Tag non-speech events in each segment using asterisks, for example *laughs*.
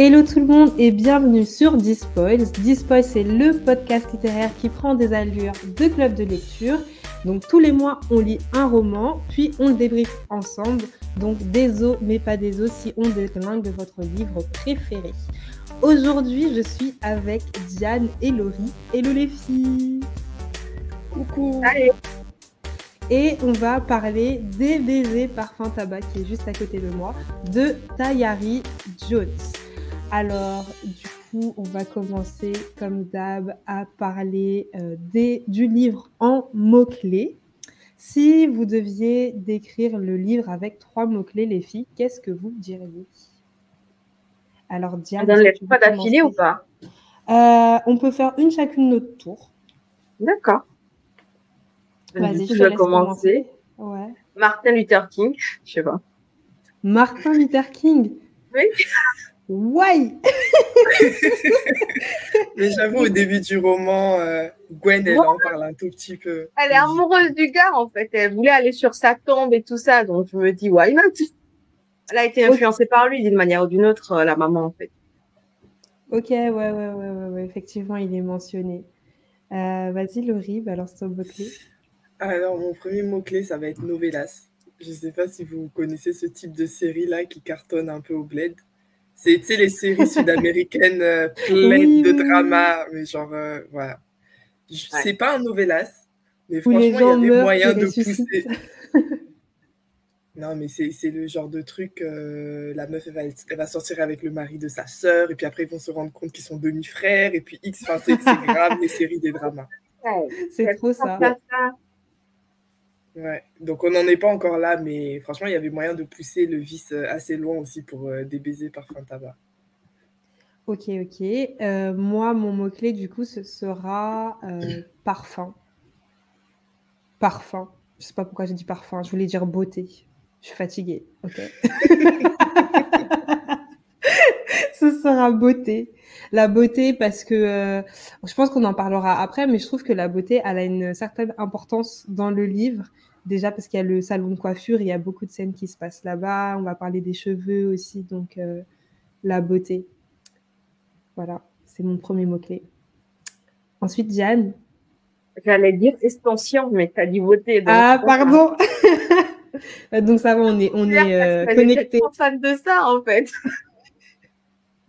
Hello tout le monde et bienvenue sur Dispoils. Dispoils, c'est le podcast littéraire qui prend des allures de club de lecture. Donc tous les mois, on lit un roman, puis on le débriefe ensemble. Donc des os, mais pas des os, si on déglingue votre livre préféré. Aujourd'hui, je suis avec Diane et Laurie. Hello les filles Coucou Allez et on va parler des baisers parfum tabac qui est juste à côté de moi de Tayari Jones. Alors, du coup, on va commencer, comme d'hab, à parler euh, des, du livre en mots-clés. Si vous deviez décrire le livre avec trois mots-clés, les filles, qu'est-ce que vous diriez? Alors, Diane. On ne pas d'affilée ou pas? Euh, On peut faire une chacune notre tour. D'accord. Vas-y, je vais commencer. Ouais. Martin Luther King, je sais pas. Martin Luther King? Oui. *laughs* Ouais *laughs* Mais j'avoue, au début du roman, euh, Gwen, elle en parle un tout petit peu. Elle est amoureuse du gars, en fait. Elle voulait aller sur sa tombe et tout ça. Donc, je me dis, why not? Elle a été influencée par lui d'une manière ou d'une autre, euh, la maman, en fait. Ok, ouais, ouais, ouais, ouais, effectivement, il est mentionné. Euh, vas-y, Laurie, balance ton mot-clé. Alors, mon premier mot-clé, ça va être novelas. Je ne sais pas si vous connaissez ce type de série-là qui cartonne un peu au bled. C'est les séries *laughs* sud-américaines euh, pleines de drama, mais genre, euh, voilà. C'est pas un novelas, mais franchement, il y a des moyens de pousser. *laughs* non, mais c'est le genre de truc, euh, la meuf, elle va, elle va, sortir avec le mari de sa sœur, et puis après, ils vont se rendre compte qu'ils sont demi-frères, et puis X, enfin, c'est grave, les séries des dramas. c'est trop ça. Ouais. Donc on n'en est pas encore là, mais franchement, il y avait moyen de pousser le vice euh, assez loin aussi pour euh, des baisers parfum tabac. Ok, ok. Euh, moi, mon mot-clé, du coup, ce sera *clears throat* parfum. Parfum. Je sais pas pourquoi j'ai dit parfum. Je voulais dire beauté. Je suis fatiguée. Ok. *laughs* ce sera beauté. La beauté, parce que je pense qu'on en parlera après, mais je trouve que la beauté, elle a une certaine importance dans le livre. Déjà parce qu'il y a le salon de coiffure, il y a beaucoup de scènes qui se passent là-bas. On va parler des cheveux aussi, donc euh, la beauté. Voilà, c'est mon premier mot-clé. Ensuite, Diane. J'allais dire extension, mais tu as dit beauté. ah, pardon. *laughs* donc ça va, on est, on est euh, connecté. fan de ça, en fait. *laughs*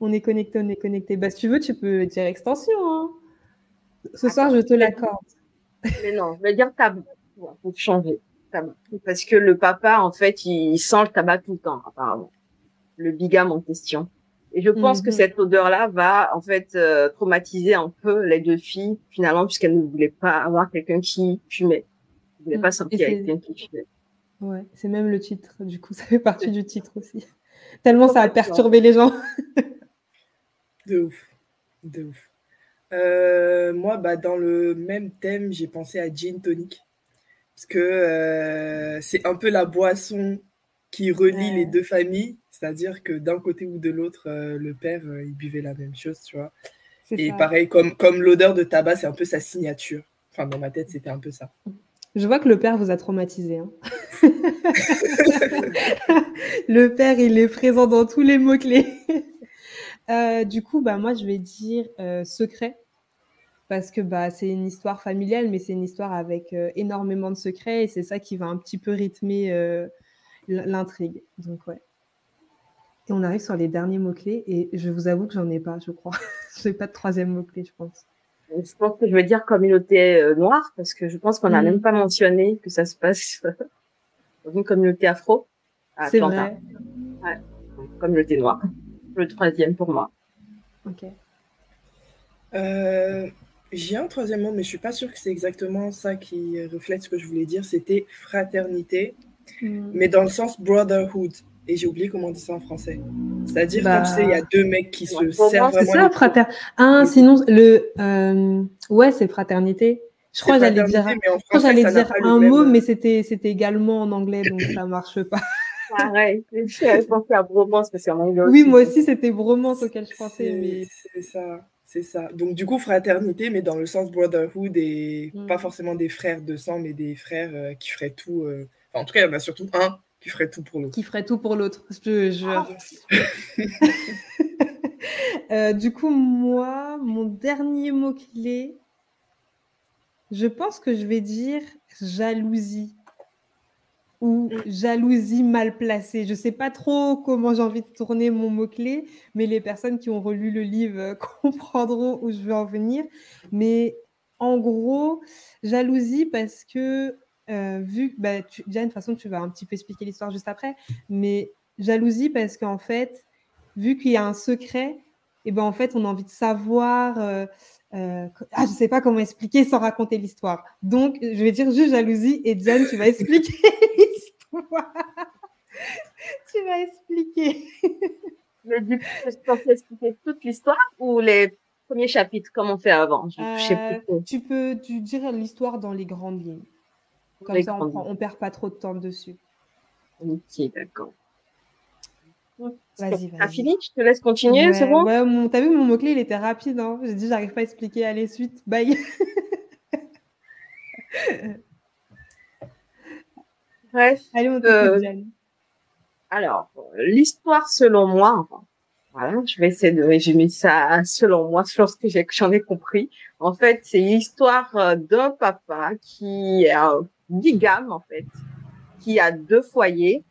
on est connecté, on est connecté. Bah, si tu veux, tu peux dire extension. Hein. Ce soir, je te l'accorde. Mais non, je vais dire tabac. Il faut changer. Parce que le papa, en fait, il sent le tabac tout le temps, apparemment. Le bigame en question. Et je pense que mhm. cette odeur-là va, en fait, euh, traumatiser un peu les deux filles, finalement, puisqu'elles ne voulaient pas avoir quelqu'un qui fumait. Elles ne voulaient pas mhm. sortir avec quelqu'un qui fumait. Ouais, c'est même le titre, du coup, *laughs* ça fait partie du titre aussi. Tellement ça a perturbé les gens. *laughs* de ouf. De ouf. Euh, moi, bah, dans le même thème, j'ai pensé à gin tonic. Parce que euh, c'est un peu la boisson qui relie les deux familles. C'est-à-dire que d'un côté ou de l'autre, euh, le père, il buvait la même chose, tu vois. Et pareil, comme, comme l'odeur de tabac, c'est un peu sa signature. Enfin, dans ma tête, c'était un peu ça. Je vois que le père vous a traumatisé. Hein. *laughs* le père, il est présent dans tous les mots-clés. du coup, bah, moi, je vais dire secret parce que bah, c'est une histoire familiale, mais c'est une histoire avec euh, énormément de secrets et c'est ça qui va un petit peu rythmer euh, l'intrigue. Donc, ouais. Et on arrive sur les derniers mots-clés et je vous avoue que j'en ai pas, je crois. *laughs* je n'ai pas de troisième mot-clé, je pense. Je pense que je vais dire communauté euh, noire parce que je pense qu'on n'a mm. même pas mentionné que ça se passe dans une communauté afro. C'est vrai. Ouais. Communauté noire. Le troisième pour moi. Ok. Euh, j'ai un troisième mot, mais je suis pas sûre que c'est exactement ça qui reflète ce que je voulais dire. C'était fraternité, hmm. mais dans le sens brotherhood. Et j'ai oublié comment on dit ça en français. C'est-à-dire bah... tu sais, il y a deux mecs qui se servent C'est ça, fraternité. Ah, sinon, le. Euh... Ouais, c'est fraternité. Je crois que j'allais dire, j'allais dire un mot, mais c'était, c'était également en anglais, donc ça marche pas. *laughs* Pareil, je pensais à bromance parce qu'à Oui, moi aussi, c'était bromance auquel je pensais. Mais... C'est ça, c'est ça. Donc, du coup, fraternité, mais dans le sens brotherhood et mm. pas forcément des frères de sang, mais des frères euh, qui feraient tout. Euh, en tout cas, il y en a surtout un qui ferait tout pour l'autre. Qui ferait tout pour l'autre. Je, ah. *laughs* euh, du coup, moi, mon dernier mot-clé, je pense que je vais dire jalousie ou mm. jalousie mal placée. Je ne sais pas trop comment j'ai envie de tourner mon mot-clé, mais les personnes qui ont relu le livre euh, *laughs* comprendront où je veux en venir. Mais en gros, jalousie parce que, euh, vu que, bah, Diane, de toute façon, tu vas un petit peu expliquer l'histoire juste après, mais jalousie parce qu'en fait, vu qu'il y a un secret, et ben en fait, on a envie de savoir. Euh, euh, ah, je sais pas comment expliquer sans raconter l'histoire. Donc, je vais dire juste jalousie et Diane, tu vas *laughs* expliquer. *laughs* tu vas expliquer. *laughs* Mais du coup, je peux expliquer toute l'histoire ou les premiers chapitres, comme on fait avant? Je, sais euh, Tu peux tu dire l'histoire dans les grandes lignes. Comme ça, on, ne perd pas trop de temps dessus. Ok, d'accord. Vas-y, vas-y. fini? Je te laisse continuer, c'est bon? ouais, T'as vu, mon mot-clé, il était rapide. Hein J'ai dit, j'arrive pas à expliquer. Allez, suite, bye. *laughs* Bref. Allez, on euh... Alors, l'histoire selon moi, voilà, je vais essayer de résumer ça selon moi, selon ce que j'en ai, compris. En fait, c'est l'histoire euh, d'un papa qui est un bigame, en fait, qui a deux foyers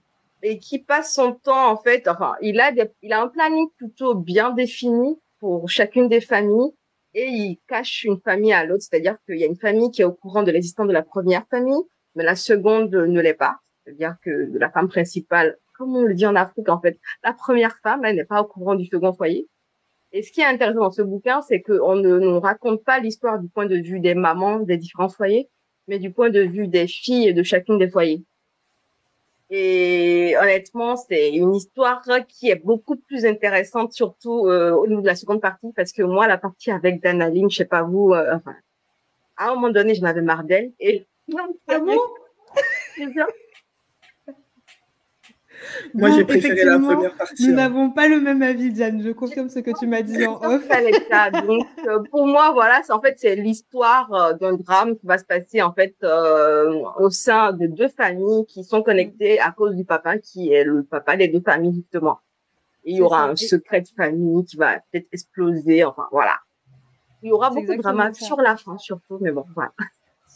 et qui passe son temps en fait, enfin, il a des, il a un planning plutôt bien défini pour chacune des familles et il cache une famille à l'autre, c'est-à-dire qu'il y a une famille qui est au courant de l'existence de la première famille, mais la seconde ne l'est pas, c'est-à-dire que la femme principale, comme on le dit en Afrique en fait, la première femme, elle n'est pas au courant du second foyer. Et ce qui est intéressant dans ce bouquin, c'est qu'on ne nous raconte pas l'histoire du point de vue des mamans des différents foyers, mais du point de vue des filles de chacune des foyers. Et honnêtement, c'est une histoire qui est beaucoup plus intéressante, surtout euh, au niveau de la seconde partie, parce que moi, la partie avec Danaline, je sais pas vous, euh, enfin, à un moment donné, je m'avais marre d'elle. Et ah bon Moi, j'ai préféré la première partie. Nous hein. n'avons pas le même avis, Diane. Je confirme ce que tu m'as dit en off. Donc, euh, pour moi, voilà, c'est en fait c'est l'histoire euh, d'un drame qui va se passer en fait euh, au sein de deux familles qui sont connectées à cause du papa qui est le papa des deux familles justement. il y aura un secret de famille qui va peut-être exploser. Enfin, voilà. Il y aura beaucoup de drama sur la fin surtout, mais bon, voilà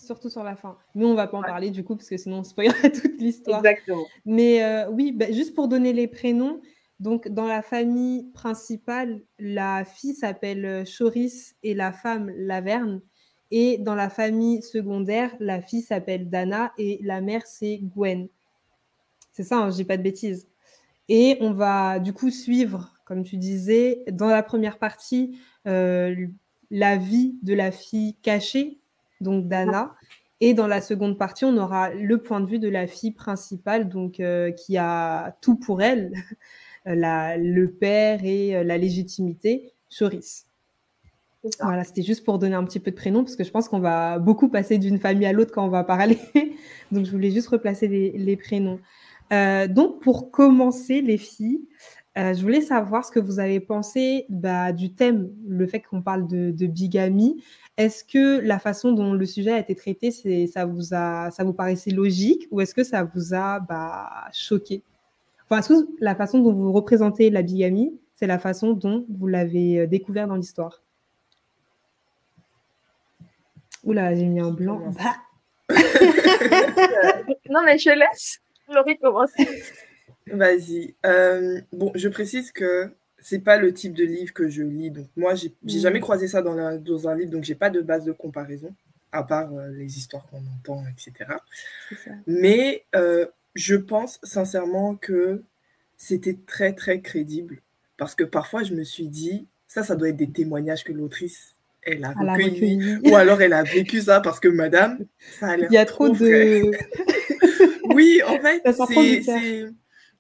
surtout sur la fin. Mais on va pas en parler du coup, parce que sinon on spoilerait *laughs* toute l'histoire. Exactement. Mais euh, oui, bah, juste pour donner les prénoms, donc dans la famille principale, la fille s'appelle euh, Choris et la femme Laverne. Et dans la famille secondaire, la fille s'appelle Dana et la mère c'est Gwen. C'est ça, hein, je dis pas de bêtises. Et on va du coup suivre, comme tu disais, dans la première partie, euh, la vie de la fille cachée donc Dana. Et dans la seconde partie, on aura le point de vue de la fille principale, donc euh, qui a tout pour elle, *laughs* la, le père et euh, la légitimité, Choris. Voilà, c'était juste pour donner un petit peu de prénom, parce que je pense qu'on va beaucoup passer d'une famille à l'autre quand on va parler. *laughs* donc, je voulais juste replacer les, prénoms. Euh, donc, pour commencer, les filles, je voulais savoir ce que vous avez pensé bah, du thème, le fait qu'on parle de, de bigamie. Est-ce que la façon dont le sujet a été traité, ça vous a, ça vous paraissait logique ou est-ce que ça vous a bah, choqué? Enfin, est-ce que la façon dont vous représentez la bigamie, c'est la façon dont vous l'avez euh, découvert dans l'histoire? Oula, j'ai mis un blanc. Bah. *laughs* *laughs* non, mais je laisse Laurie commencer. Vas-y. Euh, bon, je précise que c'est pas le type de livre que je lis. Donc, moi, j'ai jamais mm. croisé ça dans, dans un livre, donc j'ai pas de base de comparaison, à part euh, les histoires qu'on entend, etc. Mais euh, je pense sincèrement que c'était très, très crédible. Parce que parfois, je me suis dit, ça, ça doit être des témoignages que l'autrice, elle a recueillis. Ou alors, elle a vécu ça parce que, madame, ça a l'air. Il y a trop, de. *laughs* oui, en fait, c'est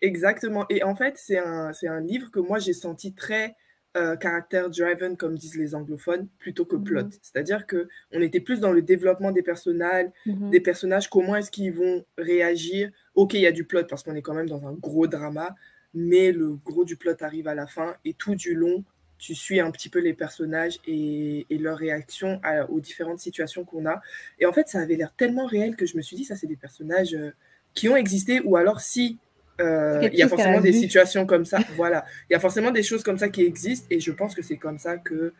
Exactement. Et en fait, c'est un, un livre que moi, j'ai senti très euh, caractère driven, comme disent les anglophones, plutôt que plot. Mhm. C'est-à-dire que on était plus dans le développement des personnages, mhm. des personnages, comment est-ce qu'ils vont réagir ok, il y a du plot parce qu'on est quand même dans un gros drama, mais le gros du plot arrive à la fin et tout du long, tu suis un petit peu les personnages et, et leurs réactions aux différentes situations qu'on a. Et en fait, ça avait l'air tellement réel que je me suis dit, ça, c'est des personnages euh, qui ont existé, ou alors si euh, il y a forcément des situations comme ça, *laughs* voilà, il y a forcément des choses comme ça qui existent, et je pense que c'est comme ça que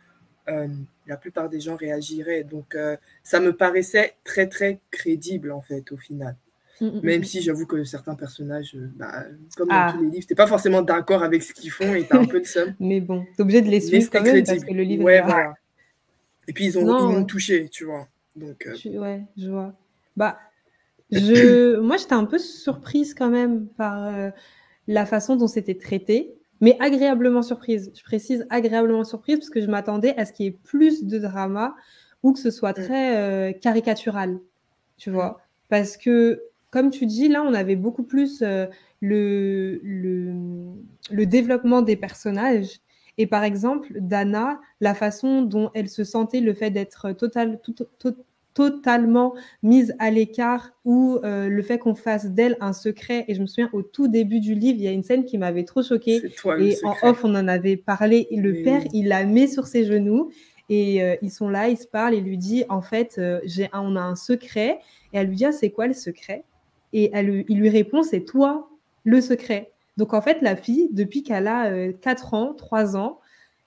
euh, la plupart des gens réagiraient. Donc, ça me paraissait très, très crédible, en fait, au final. Mm, mm, Même mm. si j'avoue que certains personnages, euh, bah, comme dans ah. tous les livres, t'es pas forcément d'accord avec ce qu'ils font et t'as un peu de somme. *laughs* Mais bon, t'es obligé de les suivre quand même parce que le livre ouais, voilà. Et puis ils ont, ils touché, tu vois. Donc, euh... Ouais, je vois. Bah, je... moi j'étais un peu surprise quand même par euh, la façon dont c'était traité, mais agréablement surprise. Je précise agréablement surprise parce que je m'attendais à ce qu'il y ait plus de drama ou que ce soit très euh, caricatural, tu vois. Parce que comme tu dis, là, on avait beaucoup plus euh, le, le, développement des personnages. Et par exemple, Dana, la façon dont elle se sentait, le fait d'être total, totalement mise à l'écart ou euh, le fait qu'on fasse d'elle un secret. Et je me souviens, au tout début du livre, il y a une scène qui m'avait trop choquée. et en off, on en avait parlé. Et le père, il la met sur ses genoux. Et euh, ils sont là, ils se parlent. Et lui dit, en fait, j'ai on a un secret. Et elle lui dit, ah, c'est quoi le secret? Et elle, il lui répond, c'est toi le secret. Donc en fait, la fille, depuis qu'elle a 4 euh, ans, 3 ans,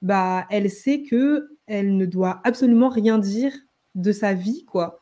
bah, elle sait que elle ne doit absolument rien dire de sa vie, quoi.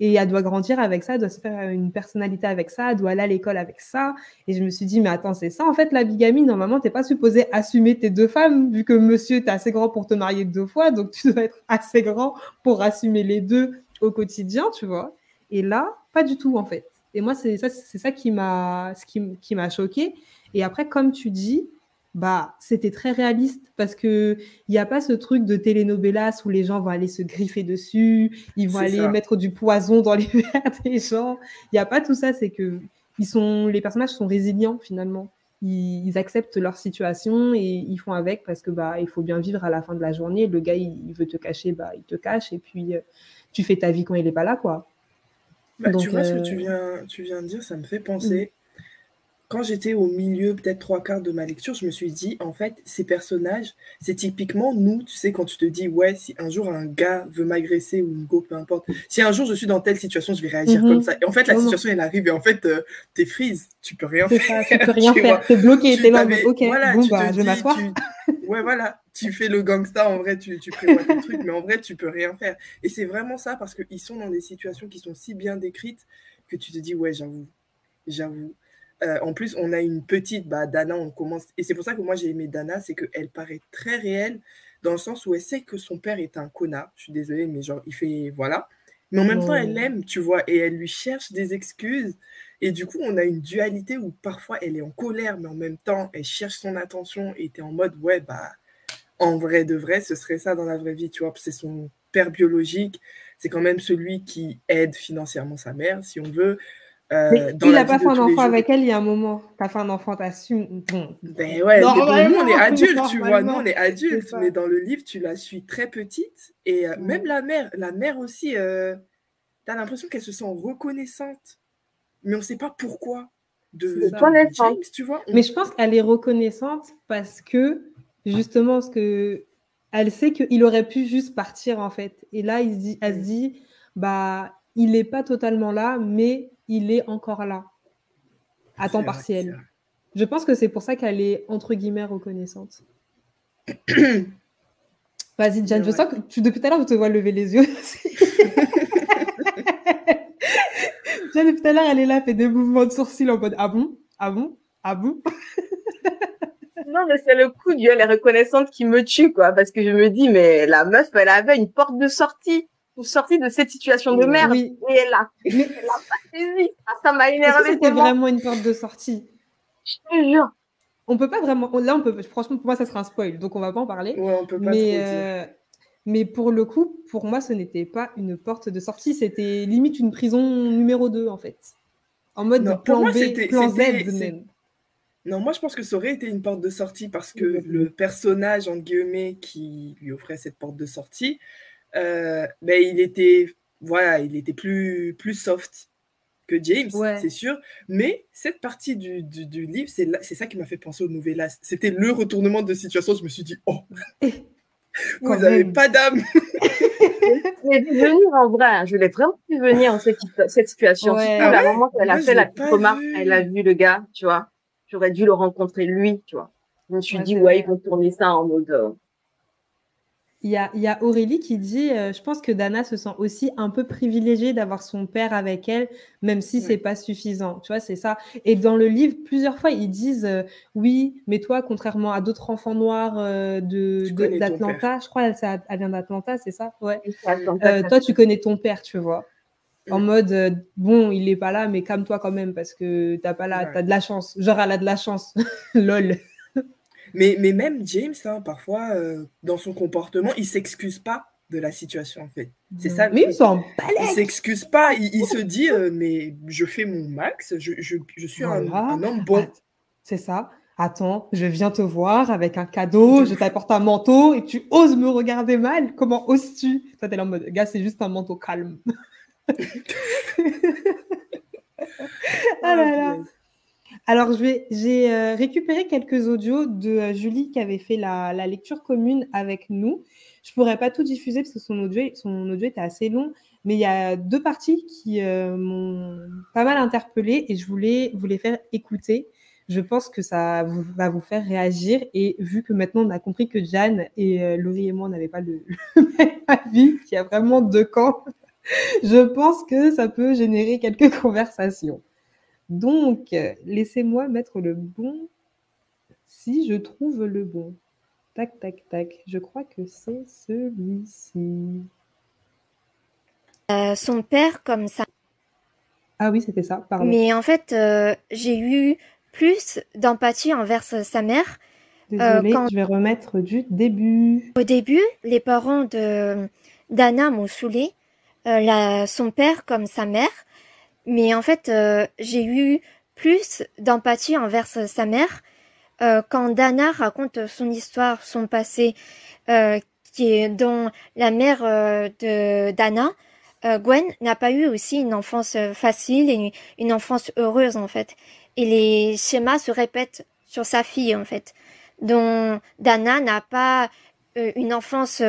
Et elle doit grandir avec ça, elle doit se faire une personnalité avec ça, elle doit aller à l'école avec ça. Et je me suis dit, mais attends, c'est ça en fait la bigamie. Normalement, tu n'es pas supposé assumer tes deux femmes, vu que monsieur, tu es assez grand pour te marier deux fois, donc tu *laughs* dois être assez grand pour assumer les deux au quotidien, tu vois. Et là, pas du tout en fait. Et moi, c'est ça, c'est ça qui m'a, qui, qui m'a choqué. Et après, comme tu dis, bah, c'était très réaliste parce que il n'y a pas ce truc de telenovelas où les gens vont aller se griffer dessus, ils vont aller mettre du poison dans les *laughs* verres des gens. Il n'y a pas tout ça. C'est que ils sont, les personnages sont résilients finalement. Ils, acceptent leur situation et ils font avec parce que bah, il faut bien vivre à la fin de la journée. Le gars, il, veut te cacher, bah, il te cache et puis euh, tu fais ta vie quand il n'est pas là, quoi. Bah, tu vois ce que tu euh, viens, tu viens de dire, ça me fait penser. Mm. Quand j'étais au milieu, peut-être trois quarts de ma lecture, je me suis dit, en fait, ces personnages, c'est typiquement nous, tu sais, quand tu te dis, ouais, si un jour un gars veut m'agresser ou une go, peu importe, si un jour je suis dans telle situation, je vais réagir mm-hmm. comme ça. Et en fait, la situation, elle arrive et en fait, euh, t'es freeze, tu peux rien faire. *laughs* tu peux rien faire, t'es bloqué, t'es là, ok, bon, bah, je vais m'asseoir. Ouais, voilà, tu fais le gangsta, en vrai, tu, tu prévois tes trucs, mais en vrai, tu peux rien faire. Et c'est vraiment ça, parce qu'ils sont dans des situations qui sont si bien décrites que tu te dis, ouais, j'avoue, j'avoue. Euh, en plus, on a une petite, bah, Dana, on commence. Et c'est pour ça que moi, j'ai aimé Dana, c'est qu'elle paraît très réelle, dans le sens où elle sait que son père est un connard. Je suis désolée, mais genre, il fait. Voilà. Mais en même temps, elle l'aime, tu vois, et elle lui cherche des excuses. Et du coup, on a une dualité où parfois elle est en colère, mais en même temps, elle cherche son attention et tu es en mode, ouais, bah, en vrai de vrai, ce serait ça dans la vraie vie, tu vois. C'est son père biologique, c'est quand même celui qui aide financièrement sa mère, si on veut. Euh, il n'a pas fait un enfant avec elle il y a un moment. Tu as fait un enfant, su. Bon. Ben ouais, nous on est *laughs* adultes, tu vois. Nous on est adultes, mais dans le livre, tu la suis très petite. Et euh, même la mère, la mère aussi, euh, tu as l'impression qu'elle se sent reconnaissante mais on ne sait pas pourquoi. De, James, tu vois. Mais je pense qu'elle est reconnaissante parce que, justement, ce que elle sait qu'il aurait pu juste partir, en fait. Et là, il dit, elle se dit, bah, il n'est pas totalement là, mais il est encore là, à temps partiel. Je pense que c'est pour ça qu'elle est, entre guillemets, reconnaissante. *coughs* Vas-y, Jan, je sens que tu, depuis tout à l'heure, je te vois lever les yeux. *laughs* depuis tout à l'heure, elle est là, fait des mouvements de sourcils en mode Ah bon? Ah bon? Ah bon? *laughs* Non, mais c'est le coup du elle est reconnaissante qui me tue, quoi. Parce que je me dis, mais la meuf, elle avait une porte de sortie pour sortir de cette situation de merde. Et elle a, *laughs* elle a pas saisi. Ah, ça m'a énervé. C'était vraiment une porte de sortie. Je te jure. On peut pas vraiment. Là, on peut. Franchement, pour moi, ça sera un spoil, donc on va pas en parler. Ouais, on peut pas mais, euh, mais pour le coup, pour moi, ce n'était pas une porte de sortie, c'était limite une prison numéro 2, en fait. En mode plan B, plan Z même. Non, moi je pense que ça aurait été une porte de sortie parce que le personnage, entre guillemets, qui lui offrait cette porte de sortie, euh, ben, il était voilà, il était plus, plus soft. que James, c'est sûr. Mais cette partie du, du, livre, c'est ça qui m'a fait penser au Nouvelas. C'était le retournement de situation. Je me suis dit, oh, *laughs* vous n'avez pas d'âme. *laughs* mais venir en vrai, hein. je l'ai vraiment vu venir en cette, cette situation. Ouais. À la moment qu'elle a fait la petite remarque, elle a vu le gars, tu vois. J'aurais dû le rencontrer lui, tu vois. Je me suis dit, ouais, ils vont tourner ça en mode. Euh, il y, a, il y a, Aurélie qui dit euh, Je pense que Dana se sent aussi un peu privilégiée d'avoir son père avec elle, même si c'est pas suffisant. Tu vois, c'est ça. Et dans le livre, plusieurs fois, ils disent euh, Oui, mais toi, contrairement à d'autres enfants noirs euh, de, d'Atlanta, je crois qu'elle elle vient d'Atlanta, c'est ça? Ouais. toi, tu connais ton père, tu vois. En mm. mode Bon, il est pas là, mais calme-toi quand même parce que t'as pas là, t'as de la chance. Genre, elle a de la chance. *laughs* Lol. Mais, mais même James, hein, parfois, euh, dans son comportement, il s'excuse pas de la situation, en fait. C'est ça. Mais il s'en Il s'excuse pas. Il, se dit, euh, mais je fais mon max, je, je, je suis un, homme bon. C'est ça. Attends, je viens te voir avec un cadeau, je t'apporte un manteau et tu oses me regarder mal. Comment oses-tu? Toi, t'es là en mode, gars, c'est juste un manteau calme. *laughs* ah là là. Alors, j'ai euh, récupéré quelques audios de euh, Julie qui avait fait la, lecture commune avec nous. Je ne pourrais pas tout diffuser parce que son audio, son audio était assez long, mais il y a deux parties qui euh, m'ont pas mal interpellée et je voulais vous les faire écouter. Je pense que ça va vous faire réagir et vu que maintenant on a compris que Jeanne et Laurie et moi n'avaient pas *laughs* le, même avis, qu'il y a vraiment deux camps, *laughs* je pense que ça peut générer quelques *laughs* conversations. Donc, laissez-moi mettre le bon si je trouve le bon. Tac, tac, tac. Je crois que c'est celui-ci. Euh, son père comme ça. Ah oui, c'était ça, pardon. Mais en fait, euh, j'ai eu plus d'empathie envers sa mère. Euh, Désolée, je vais remettre du début. Au début, les parents de d'Anna m'ont saoulé. son père comme sa mère. Mais en fait, euh, j'ai eu plus d'empathie envers sa mère euh, quand Dana raconte son histoire, son passé, euh, qui est dont la mère de Dana, Gwen, n'a pas eu aussi une enfance facile et une, enfance heureuse en fait. Et les schémas se répètent sur sa fille en fait, dont Dana n'a pas une enfance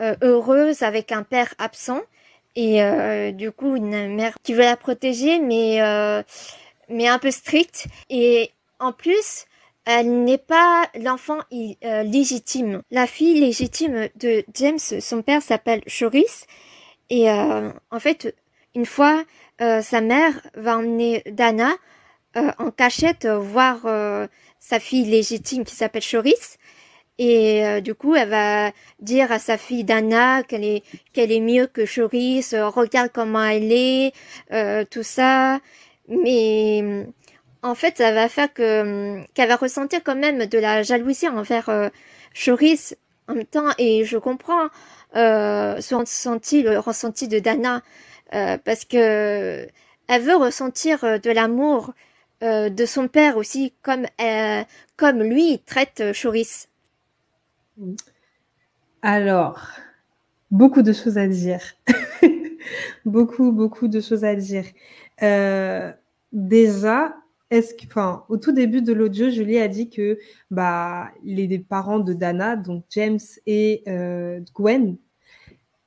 heureuse avec un père absent et euh, du coup une mère qui veut la protéger mais euh, mais un peu stricte. Et en plus elle n'est pas l'enfant euh, légitime. La fille légitime de James, son père s'appelle Choris et en fait une fois sa mère va emmener Dana en cachette voir sa fille légitime qui s'appelle Choris et euh, du coup, elle va dire à sa fille Dana qu'elle est qu'elle est mieux que Choris, euh, regarde comment elle est, euh, tout ça. Mais en fait, ça va faire que qu'elle va ressentir quand même de la jalousie envers euh, Choris en même temps. Et je comprends euh, son ressenti, le ressenti de Dana, parce que elle veut ressentir de l'amour de son père aussi, comme comme lui traite Choris. Alors, beaucoup de choses à dire. *laughs* beaucoup, beaucoup de choses à dire. Euh, déjà, est-ce au tout début de l'audio, Julie a dit que bah, les parents de Dana, donc James et euh, Gwen,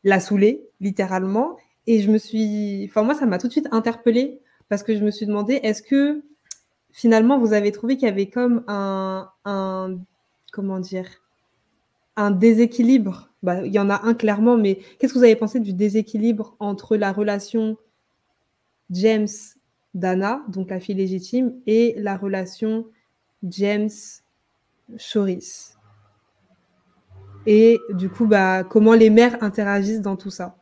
l'a saoulé, littéralement. Et je me suis, enfin, moi, ça m'a tout de suite interpellée parce que je me suis demandé, est-ce que finalement, vous avez trouvé qu'il y avait comme un comment dire, un déséquilibre? Bah, il y en a un clairement, mais qu'est-ce que vous avez pensé du déséquilibre entre la relation James-Dana, donc la fille légitime, et la relation James-Choris Et du coup, bah, comment les mères interagissent dans tout ça?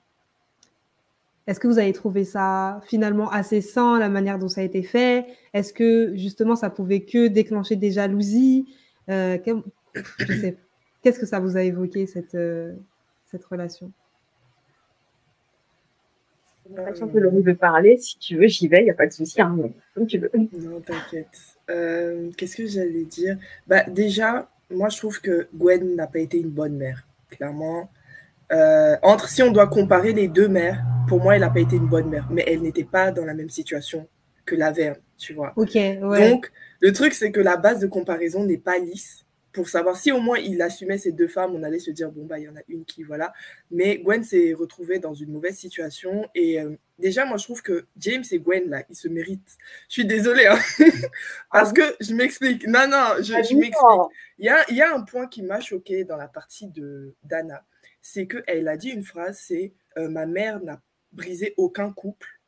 Est-ce que vous avez trouvé ça finalement assez sain, la manière dont ça a été fait? Est-ce que justement ça pouvait que déclencher des jalousies? Euh, Je sais pas. Qu'est-ce que ça vous a évoqué, cette, euh, cette relation? L'impression que Laurie veut parler. Si tu veux, j'y vais, il n'y a pas de souci. Hein, comme tu veux. Non, t'inquiète. Euh, qu'est-ce que j'allais dire? Bah, Déjà, moi, je trouve que Gwen n'a pas été une bonne mère. Clairement, euh, entre si on doit comparer les deux mères, pour moi, elle n'a pas été une bonne mère, mais elle n'était pas dans la même situation que la Verne, tu vois. Ok, ouais. Donc, le truc, c'est que la base de comparaison n'est pas lisse pour savoir si au moins il assumait ces deux femmes, on allait se dire bon bah il y en a une qui voilà. Mais Gwen s'est retrouvée dans une mauvaise situation et euh, déjà moi je trouve que James et Gwen là ils se méritent. Je suis désolée hein. *laughs* parce que je m'explique. Non non je, je m'explique. Il y a il y a un point qui m'a choqué dans la partie de d'Anna, c'est que elle a dit une phrase c'est euh, ma mère n'a brisé aucun couple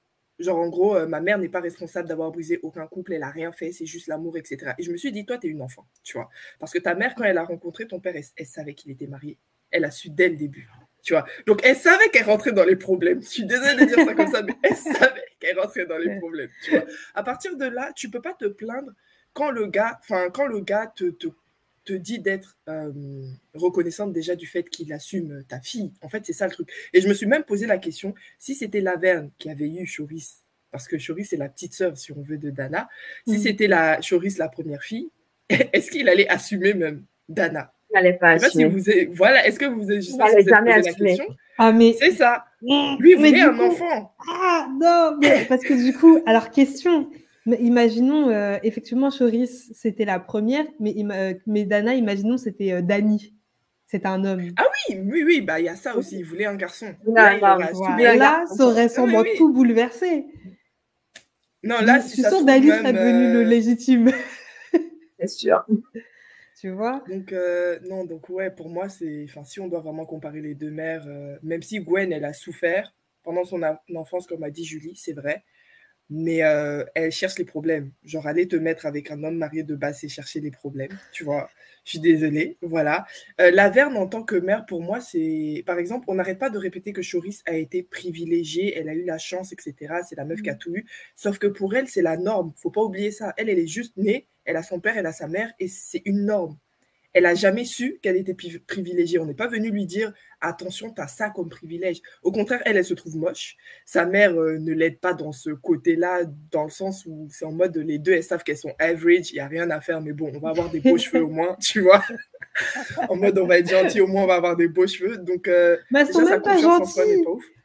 Genre, en gros, euh, ma mère n'est pas responsable d'avoir brisé aucun couple, elle a rien fait, c'est juste l'amour, etc. Et je me suis dit, toi, tu es une enfant, tu vois. Parce que ta mère, quand elle a rencontré ton père, elle, savait qu'il était marié. Elle a su dès le début, tu vois. Donc, elle savait qu'elle rentrait dans les problèmes. Je suis désolée de dire ça comme ça, mais elle *laughs* savait qu'elle rentrait dans les problèmes, tu vois. À partir de là, tu peux pas te plaindre quand le gars, enfin, quand le gars te, te te dit d'être euh, reconnaissante déjà du fait qu'il assume ta fille. En fait, c'est ça le truc. Et je me suis même posé la question, si c'était Laverne qui avait eu Choris, parce que Choris c'est la petite sœur, si on veut, de Dana, si mm. c'était la Choris la première fille, *laughs* est-ce qu'il allait assumer même Dana? Il n'allait pas assumer. vous Voilà, est-ce que vous avez juste il jamais assumer. Ah, mais... C'est ça. Lui, il voulait un enfant. Ah, non, mais parce que du coup, alors question, mais imaginons, euh, effectivement, Choris, c'était la première, mais, euh, mais Dana, imaginons, c'était euh, Dani. C'est un homme. Ah oui, oui, oui, bah il y a ça aussi. Il voulait un garçon. là, là ça aurait sûrement tout bouleversé. Non, là, si tu sens Dani serait devenu le légitime. *laughs* C'est sûr. *laughs* tu vois? Donc, non, donc ouais, pour moi, c'est. Enfin, si on doit vraiment comparer les deux mères, même si Gwen, elle a souffert pendant son enfance, comme a dit Julie, c'est vrai mais euh, elle cherche les problèmes. Genre, aller te mettre avec un homme marié de base, c'est chercher les problèmes, tu vois. Je suis désolée, voilà. Euh, la Verne, en tant que mère, pour moi, c'est... Par exemple, on n'arrête pas de répéter que Choris a été privilégiée, elle a eu la chance, etc. C'est la meuf qui a mm. tout eu. Sauf que pour elle, c'est la norme. faut pas oublier ça. Elle, elle est juste née, elle a son père, elle a sa mère, et c'est une norme elle a jamais su qu'elle était privilégiée. On n'est pas venu lui dire attention, tu as ça comme privilège. Au contraire, elle, elle se trouve moche. Sa mère euh, ne l'aide pas dans ce côté-là, dans le sens où c'est en mode les deux, elles savent qu'elles sont average, il n'y a rien à faire, mais bon, on va avoir des beaux *laughs* cheveux au moins, tu vois. *laughs* en mode on va être gentil, au moins on va avoir des beaux cheveux. Donc, euh, mais elles sont même pas gentilles.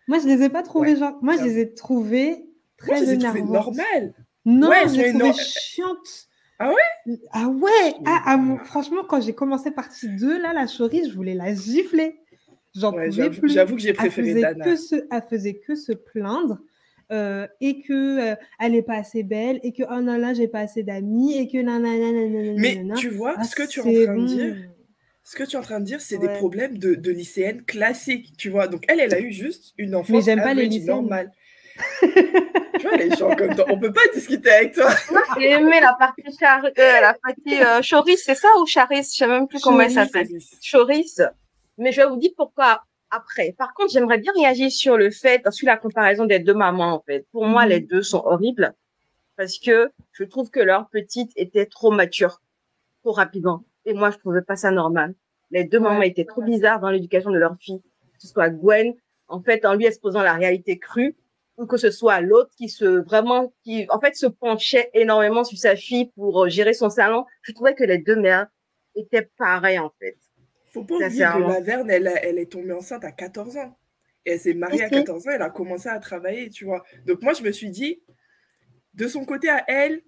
Moi, je les ai pas trouvées genre... Moi, je les ai trouvées très Moi, je les ai trouvées normales. Non, ouais, je les ai trouvées chiantes. Ah ouais? Ah ouais ah, ah Franchement, quand j'ai commencé partie 2, là, la choriste, je voulais la gifler. J'en pouvais plus. J'avoue que j'ai préféré elle Dana. Que se, elle faisait que se plaindre. Euh, et que euh, elle est pas assez belle et que oh non là j'ai pas assez d'amis et que nanana, mais tu vois ce que tu es en train de dire ce que tu es en train de dire c'est des problèmes de, de lycéenne classique tu vois donc elle elle a eu juste une enfance mais j'aime pas les lycéennes normale tu vois, les gens comme toi, on peut pas discuter avec toi. *laughs* j'ai aimé la partie, char... euh, la partie euh, Choris, c'est ça ou Charis? Je sais même plus comment elle s'appelle. Choris. Mais je vais vous dire pourquoi après. Par contre, j'aimerais bien réagir sur le fait, sur la comparaison des deux mamans, en fait. Pour moi, les mhm. deux sont horribles parce que je trouve que leur petite était trop mature, trop rapidement. Et moi, je trouvais pas ça normal. Les deux mamans étaient trop bizarres dans l'éducation de leur fille. Que ce soit Gwen, en fait, en lui exposant la réalité crue, ou que ce soit l'autre qui se vraiment qui en fait se penchait énormément sur sa fille pour euh, gérer son salon. Je trouvais que les deux mères étaient pareilles en fait. Faut pas oublier que Laverne elle, elle est tombée enceinte à 14 ans. Et elle s'est mariée à 14 ans, elle a commencé à travailler, tu vois. Donc moi je me suis dit de son côté à elle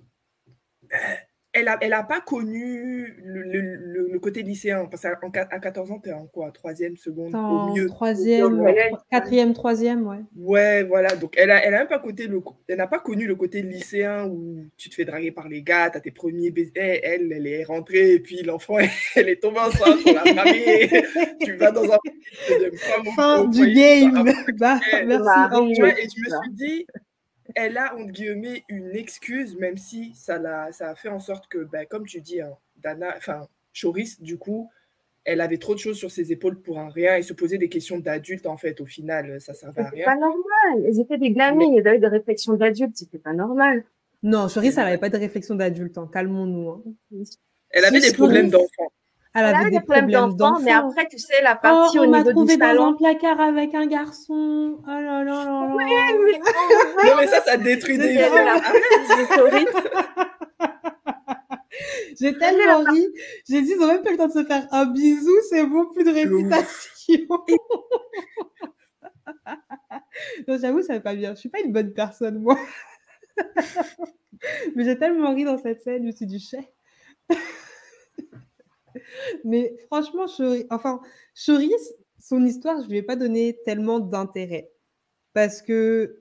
elle n'a elle a pas connu le, le, le, côté lycéen. Parce qu'à à 14 ans, tu es en quoi Troisième, seconde, au mieux. Troisième, quatrième, troisième, ouais. Ouais, voilà. Donc, elle n'a elle a même pas, côté le, elle pas connu le côté lycéen où tu te fais draguer par les gars, tu as tes premiers baisers. Elle, elle est rentrée et puis l'enfant, *laughs* elle est tombée enceinte, on l'a mariée. *laughs* tu vas dans un. Fin du game. Bah, merci. et je me suis dit, elle a, entre guillemets, une excuse, même si ça, a, ça a fait en sorte que, ben, comme tu dis, hein, Dana, enfin, Choris, du coup, elle avait trop de choses sur ses épaules pour un rien et se poser des questions d'adulte, en fait, au final, ça servait à rien. C'est pas normal. Elles étaient des gamines, Mais... avaient des réflexions d'adulte, c'était pas normal. Non, Choris, elle n'avait pas de réflexion d'adulte, hein. calmons-nous. Hein. Elle avait des problèmes d'enfant. Elle avait des problèmes d'enfant, mais après, tu sais, la partie oh, au niveau trouvé du salon. dans un placard avec un garçon. Oh là là là *laughs* Oui, mais... *laughs* non, mais ça, ça détruit des vies. *laughs* J'ai tellement ri. J'ai dit, ils ont même pas le temps de se faire un bisou, c'est bon, plus de réputation. j'avoue, ça va pas bien. Je suis pas une bonne personne, moi. Mais j'ai tellement ri dans cette scène, je suis du chef. Mais franchement, enfin, Choris, son histoire, je lui ai pas donné tellement d'intérêt. Parce que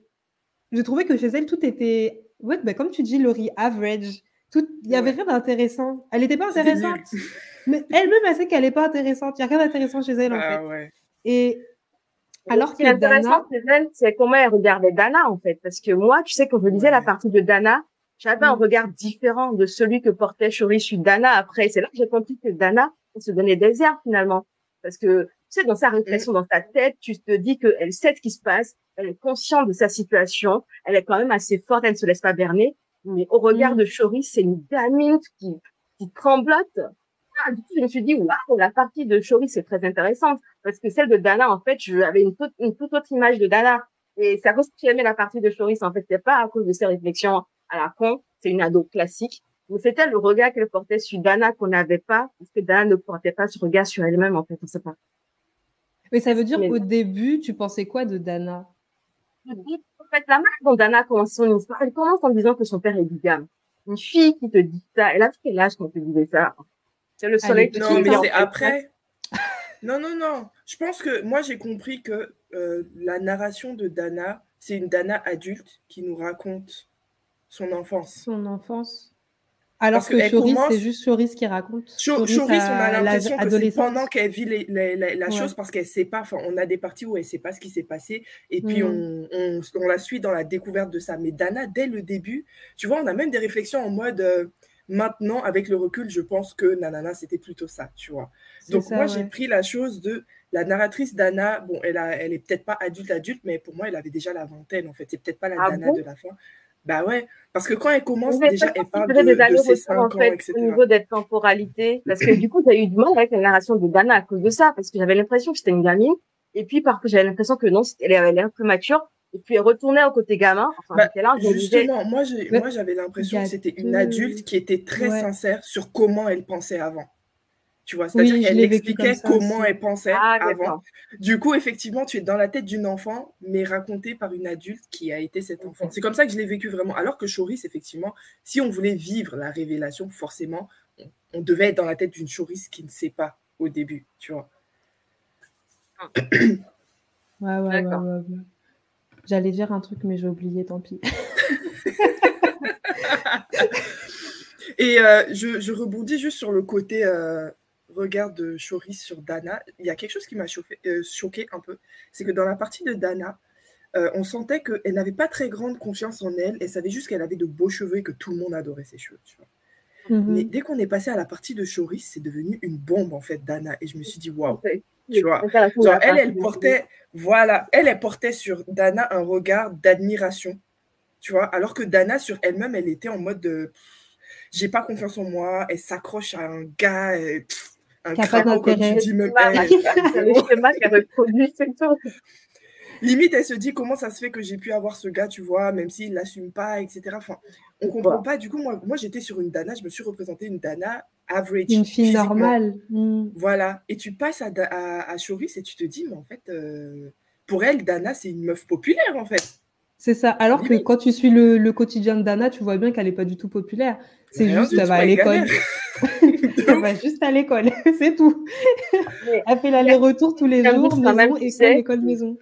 je trouvais que chez elle, tout était, ouais, bah, comme tu dis, Laurie, average. Tout... Il n'y avait rien d'intéressant. Elle n'était pas intéressante. Mais elle-même, elle sait qu'elle n'est pas intéressante. Il n'y a rien d'intéressant chez elle, en ah, fait. Et alors que Dana... c'est comment elle regardait Dana, en fait. Parce que moi, tu sais, quand je lisais la partie de Dana, j'avais un mm. regard différent de celui que portait Chori sur Dana après. C'est là que j'ai compris que Dana, elle se donnait des airs, finalement. Parce que, tu sais, dans sa réflexion, dans sa tête, tu te dis qu'elle sait ce qui se passe, elle est consciente de sa situation, elle est quand même assez forte, elle ne se laisse pas berner. Mais au regard mm. de Chori, c'est une gamine qui, qui tremblote. Ah, du coup, je me suis dit, waouh, la partie de Chori, c'est très intéressante. Parce que celle de Dana, en fait, j'avais une, toute, une toute autre image de Dana. Et c'est à cause que j'aimais la partie de Choris. En fait, c'est pas à cause de ses réflexions à la con. C'est une ado classique. Mais c'était le regard qu'elle portait sur Dana qu'on n'avait pas. Parce que Dana ne portait pas ce regard sur elle-même, en fait. On sait pas. Mais ça veut dire qu'au début, tu pensais quoi de Dana? En fait, la manière dont Dana commence son histoire, elle commence en disant que son père est bigame. Une fille qui te dit ça, elle a quel âge quand te disait ça? C'est le soleil qui Non, mais c'est après. non, non, non. Je pense que moi, j'ai compris que euh, la narration de Dana, c'est une Dana adulte qui nous raconte son enfance. Son enfance. Alors que, Choris, c'est juste Choris qui raconte. Choris, on a l'impression que c'est pendant qu'elle vit la chose parce qu'elle sait pas. Enfin, on a des parties où elle sait pas ce qui s'est passé et puis mm. on, on, la suit dans la découverte de ça. Mais Dana, dès le début, tu vois, on a même des réflexions en mode. Euh, Maintenant, avec le recul, je pense que Nanana, c'était plutôt ça, tu vois. Donc, moi, j'ai pris la chose de la narratrice Dana. Bon, elle, a, elle est peut-être pas adulte-adulte, mais pour moi, elle avait déjà la vingtaine, en fait. C'est peut-être pas la ah Dana de la fin. Bah ouais, parce que quand elle commence, déjà, elle parle de, de ses 5 ans, etc. Au niveau de temporalité, parce que du coup, as eu du mal avec la narration de Dana à cause de ça, parce que j'avais l'impression que c'était une gamine, et puis parce que j'avais l'impression que non, elle avait l'air plus mature, et puis elle retournait au côté gamin. Enfin, bah, là, justement, moi, moi j'avais l'impression que c'était une adulte qui était très sincère sur comment elle pensait avant. Tu vois, c'est-à-dire qu'elle expliquait comment elle pensait ah, avant. Du coup, effectivement, tu es dans la tête d'une enfant, mais racontée par une adulte qui a été cet enfant. C'est comme ça que je l'ai vécu vraiment. Alors que Choris, effectivement, si on voulait vivre la révélation, forcément, on, devait être dans la tête d'une Choris qui ne sait pas au début, tu vois? ouais, ouais, ouais, ouais. J'allais dire un truc, mais j'ai oublié, tant pis. *laughs* Et euh, je, rebondis juste sur le côté euh, regard de Choris sur Dana. Il y a quelque chose qui m'a euh, choqué un peu. C'est que dans la partie de Dana, on sentait qu'elle n'avait pas très grande confiance en elle. Elle savait juste qu'elle avait de beaux cheveux et que tout le monde adorait ses cheveux. Mhm. Mais dès qu'on est passé à la partie de Choris, c'est devenu une bombe, en fait, Dana. Et je me suis dit, waouh. Tu vois, elle, elle portait, voilà, elle, elle portait sur Dana un regard d'admiration, tu vois, alors que Dana, sur elle-même, elle était en mode de j'ai pas confiance en moi, elle s'accroche à un gars, un crapaud, comme tu dis, même. C'est le schéma qu'elle reproduit, limite, elle se dit comment ça se fait que j'ai pu avoir ce gars, tu vois, même s'il l'assume pas, etc. Enfin, on comprend pas. Du coup, moi, moi j'étais sur une Dana, je me suis représentée une Dana average. Une fille normale. Mm. Voilà. Et tu passes à, à, Choris et tu te dis, mais en fait, euh, pour elle, Dana, c'est une meuf populaire, en fait. C'est ça. Alors que quand tu suis le, quotidien de Dana, tu vois bien qu'elle n'est pas du tout populaire. C'est juste, elle va à l'école. *laughs* elle *laughs* va juste à l'école, *laughs* c'est tout. elle fait l'aller-retour tous les jours, maison, école, école, maison.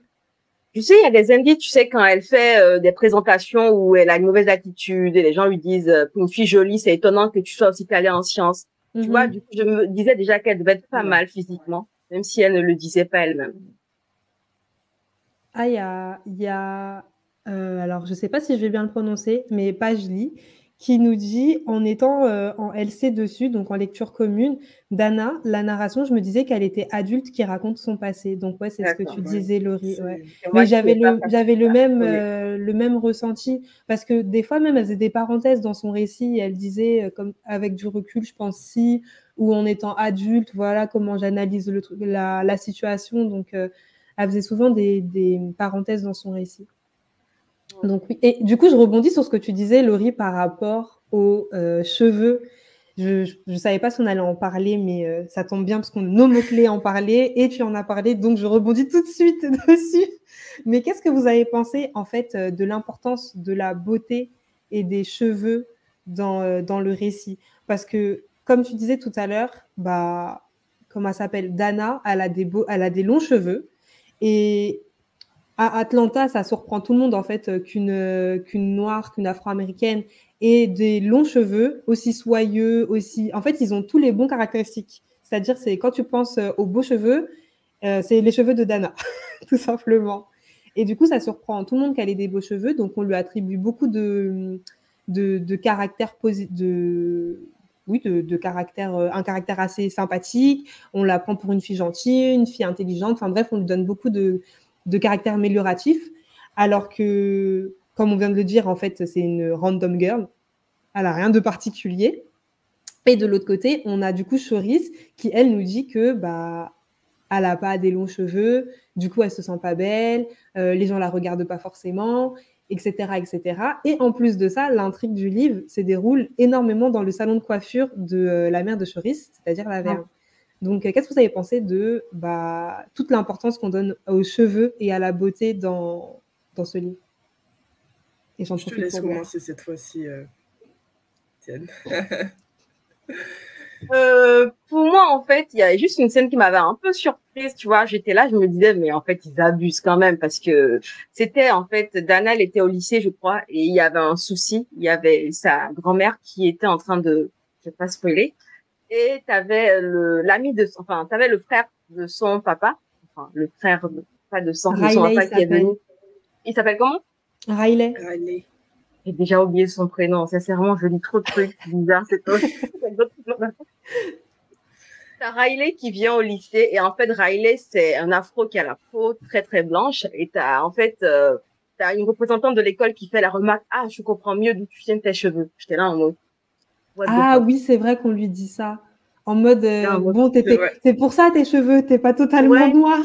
Tu sais, il y a des indices, tu sais, quand elle fait euh, des présentations où elle a une mauvaise attitude et les gens lui disent, euh, une fille jolie, c'est étonnant que tu sois aussi calée en sciences. Tu mhm. vois, du coup, je me disais déjà qu'elle devait être pas mal physiquement, même si elle ne le disait pas elle-même. Ah, il y a, y a euh, alors je ne sais pas si je vais bien le prononcer, mais Pajli, qui nous dit, en étant euh, en LC dessus, donc en lecture commune, Dana, la narration, je me disais qu'elle était adulte qui raconte son passé. Donc ouais, c'est ce que tu disais, Laurie. Mais j'avais le, j'avais le même, euh, le même ressenti parce que des fois même elle faisait des parenthèses dans son récit. elle disait, euh, comme avec du recul, je pense si ou en étant adulte, voilà comment j'analyse le la, la situation. Donc elle faisait souvent des, des parenthèses dans son récit. Donc. Et du coup, je rebondis sur ce que tu disais, Laurie, par rapport aux euh, cheveux Je ne savais pas si on allait en parler, mais euh, ça tombe bien parce qu'on nos mots-clés en parlaient et tu en as parlé, donc je rebondis tout de suite *laughs* dessus. Mais qu'est-ce que vous avez pensé en fait euh, de l'importance de la beauté et des cheveux dans, dans le récit? Parce que, comme tu disais tout à l'heure, bah, comment elle s'appelle? Dana, elle a, des beaux, elle a des longs cheveux. Et à Atlanta, ça surprend tout le monde en fait qu'une qu'une noire, qu'une afro-américaine ait des longs cheveux aussi soyeux, aussi. En fait, ils ont tous les bons caractéristiques. C'est-à-dire, c'est quand tu penses aux beaux cheveux, euh, c'est les cheveux de Dana, *laughs* tout simplement. Et du coup, ça surprend tout le monde qu'elle ait des beaux cheveux, donc on lui attribue beaucoup de de, caractère de oui, de, caractère, un caractère assez sympathique. On la prend pour une fille gentille, une fille intelligente. Enfin bref, on lui donne beaucoup de, de caractère amélioratif, alors que, comme on vient de le dire, en fait, c'est une random girl. Elle n'a rien de particulier. Et de l'autre côté, on a du coup Choris qui, elle, nous dit que bah, elle n'a pas des longs cheveux, du coup, elle se sent pas belle, euh, les gens la regardent pas forcément, etc., etc. Et en plus de ça, l'intrigue du livre se déroule énormément dans le salon de coiffure de euh, la mère de Choris, c'est-à-dire la Verne. Donc, euh, qu'est-ce que vous avez pensé de bah, toute l'importance qu'on donne aux cheveux et à la beauté dans, dans ce livre? Et Je te laisse commencer cette fois-ci, euh... *laughs* euh, pour moi, en fait, il y a juste une scène qui m'avait un peu surprise, tu vois. J'étais là, je me disais, mais en fait, ils abusent quand même parce que c'était, en fait, Dana, elle était au lycée, je crois, et il y avait un souci. Il y avait sa grand-mère qui était en train de, je vais pas spoiler, et t'avais le l'ami de enfin t'avais le frère de son papa. Enfin le frère pas de son, de son papa qui est venu. Il s'appelle comment? Riley. Riley. J'ai déjà oublié son prénom. Sincèrement je lis trop de trucs *laughs* bizarres c'est toi *laughs* T'as Riley qui vient au lycée et en fait Riley c'est un afro qui a la peau très très blanche et t'as en fait euh, t'as une représentante de l'école qui fait la remarque ah je comprends mieux d'où tu viens tes cheveux j'étais là en mode ah oui, c'est vrai qu'on lui dit ça. En mode, euh, bon, c'est pour ça tes cheveux, t'es pas totalement noir.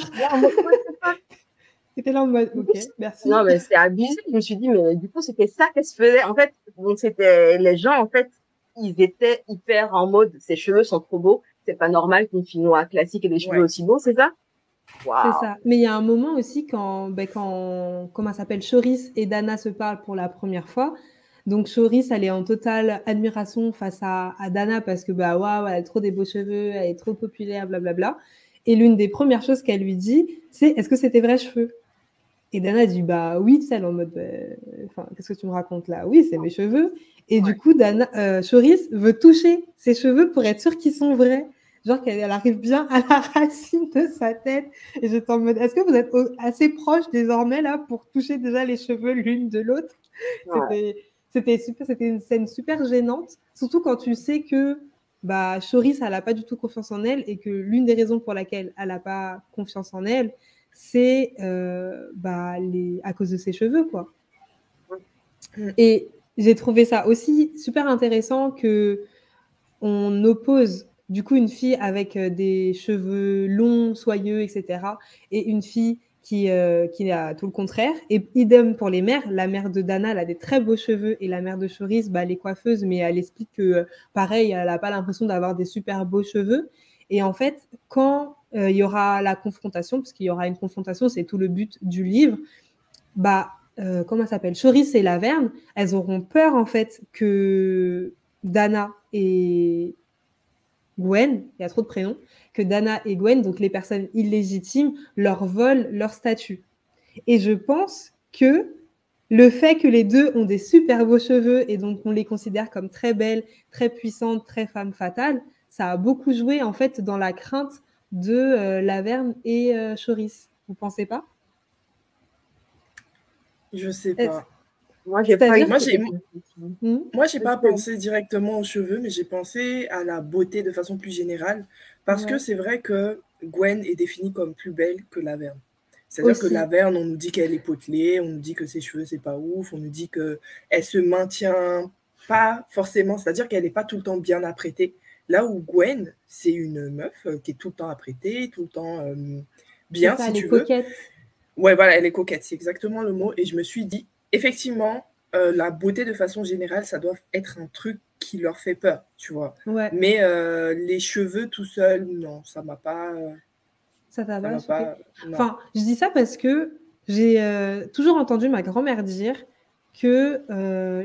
C'était *laughs* là en mode, ok, merci. Non, mais c'est abusé. Je me suis dit, mais du coup, c'était ça qu'elle se faisait. En fait, donc c'était les gens, en fait, ils étaient hyper en mode, ses cheveux sont trop beaux. C'est pas normal qu'une fille noire classique ait des cheveux aussi beaux, c'est ça? C'est ça. Mais il y a un moment aussi quand, ben, quand comment s'appelle, Choris et Dana se parlent pour la première fois. Donc Choris, elle est en totale admiration face à, Dana parce que bah waouh, elle a trop des beaux cheveux, elle est trop populaire, blablabla. Et l'une des premières choses qu'elle lui dit, c'est est-ce que c'est tes vrais cheveux? Et Dana dit bah oui, celle en mode, bah, enfin qu'est-ce que tu me racontes là? Oui, c'est mes cheveux. Et du coup, Dana, euh, Choris veut toucher ses cheveux pour être sûr qu'ils sont vrais. Genre qu'elle arrive bien à la racine de sa tête. Et j'étais en mode, est-ce que vous êtes assez proches désormais là pour toucher déjà les cheveux l'une de l'autre? C'était super, c'était une scène super gênante, surtout quand tu sais que bah, Choris, elle n'a pas du tout confiance en elle et que l'une des raisons pour laquelle elle n'a pas confiance en elle, c'est euh, bah, les... à cause de ses cheveux, quoi. Et j'ai trouvé ça aussi super intéressant que on oppose du coup une fille avec euh, des cheveux longs, soyeux, etc. et une fille qui, euh, qui a tout le contraire. Et idem pour les mères. La mère de Dana, elle a des très beaux cheveux et la mère de Choris, bah, elle est coiffeuse, mais elle explique que, pareil, elle n'a pas l'impression d'avoir des super beaux cheveux. Et en fait, quand euh, il y aura la confrontation, parce qu'il y aura une confrontation, c'est tout le but du livre, bah, euh, comment ça s'appelle? Choris et Laverne, elles auront peur, en fait, que Dana et Gwen, il y a trop de prénoms, que Dana et Gwen, donc les personnes illégitimes, leur volent leur statut. Et je pense que le fait que les deux ont des super beaux cheveux et donc on les considère comme très belles, très puissantes, très femmes fatales, ça a beaucoup joué en fait dans la crainte de euh, Laverne et euh, Choris. Vous pensez pas? Je sais pas. Moi, j'ai pas, moi, j'ai, hmm? moi, j'ai pas pensé directement aux cheveux, mais j'ai pensé à la beauté de façon plus générale. Parce que c'est vrai que Gwen est définie comme plus belle que Laverne. C'est-à-dire que Laverne, on nous dit qu'elle est potelée, on nous dit que ses cheveux, c'est pas ouf, on nous dit qu'elle se maintient pas forcément, c'est-à-dire qu'elle n'est pas tout le temps bien apprêtée. Là où Gwen, c'est une meuf euh, qui est tout le temps apprêtée, tout le temps euh, bien, si tu veux. Coquette. Ouais, voilà, elle est coquette, c'est exactement le mot. Et je me suis dit, effectivement, euh, la beauté de façon générale, ça doit être un truc qui leur fait peur, tu vois. Mais euh, les cheveux tout seuls, non, ça m'a pas. ça t'a pas, Enfin, je dis ça parce que j'ai euh, toujours entendu ma grand-mère dire que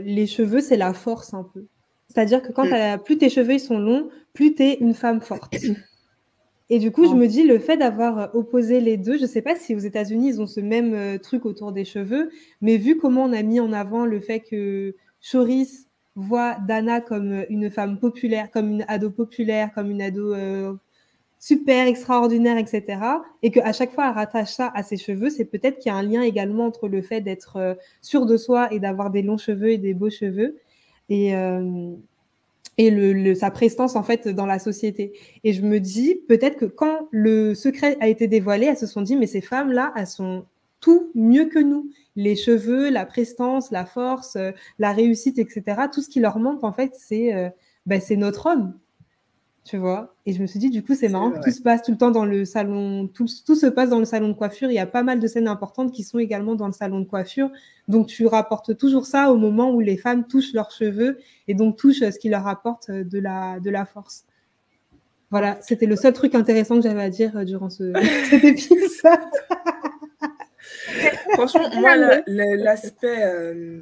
les cheveux, c'est la force un peu. C'est-à-dire que quand mm. plus tes cheveux ils sont longs, plus tu es une femme forte. Et du coup, je me dis, le fait d'avoir opposé les deux, je ne sais pas si aux États-Unis, ils ont ce même truc autour des cheveux, mais vu comment on a mis en avant le fait que Choris voit Dana comme une femme populaire, comme une ado populaire, comme une ado euh, super extraordinaire, etc. Et qu'à chaque fois, elle rattache ça à ses cheveux, c'est peut-être qu'il y a un lien également entre le fait d'être euh, sûr de soi et d'avoir des longs cheveux et des beaux cheveux. Et, euh, et le, sa prestance en fait dans la société. Et je me dis peut-être que quand le secret a été dévoilé, elles se sont dit mais ces femmes là, elles sont tout mieux que nous les cheveux, la prestance, la force, euh, la réussite, etc. Tout ce qui leur manque, en fait, c'est euh, ben, c'est notre homme. Tu vois Et je me suis dit, du coup, c'est marrant que tout se passe tout le temps dans le salon, tout, tout, se passe dans le salon de coiffure. Il y a pas mal de scènes importantes qui sont également dans le salon de coiffure. Donc, tu rapportes toujours ça au moment où les femmes touchent leurs cheveux et donc touchent ce qui leur apporte de la, de la force. Voilà, c'était le seul truc intéressant que j'avais à dire euh, durant ce, *laughs* cet épisode. Franchement, moi, *laughs* l'aspect euh,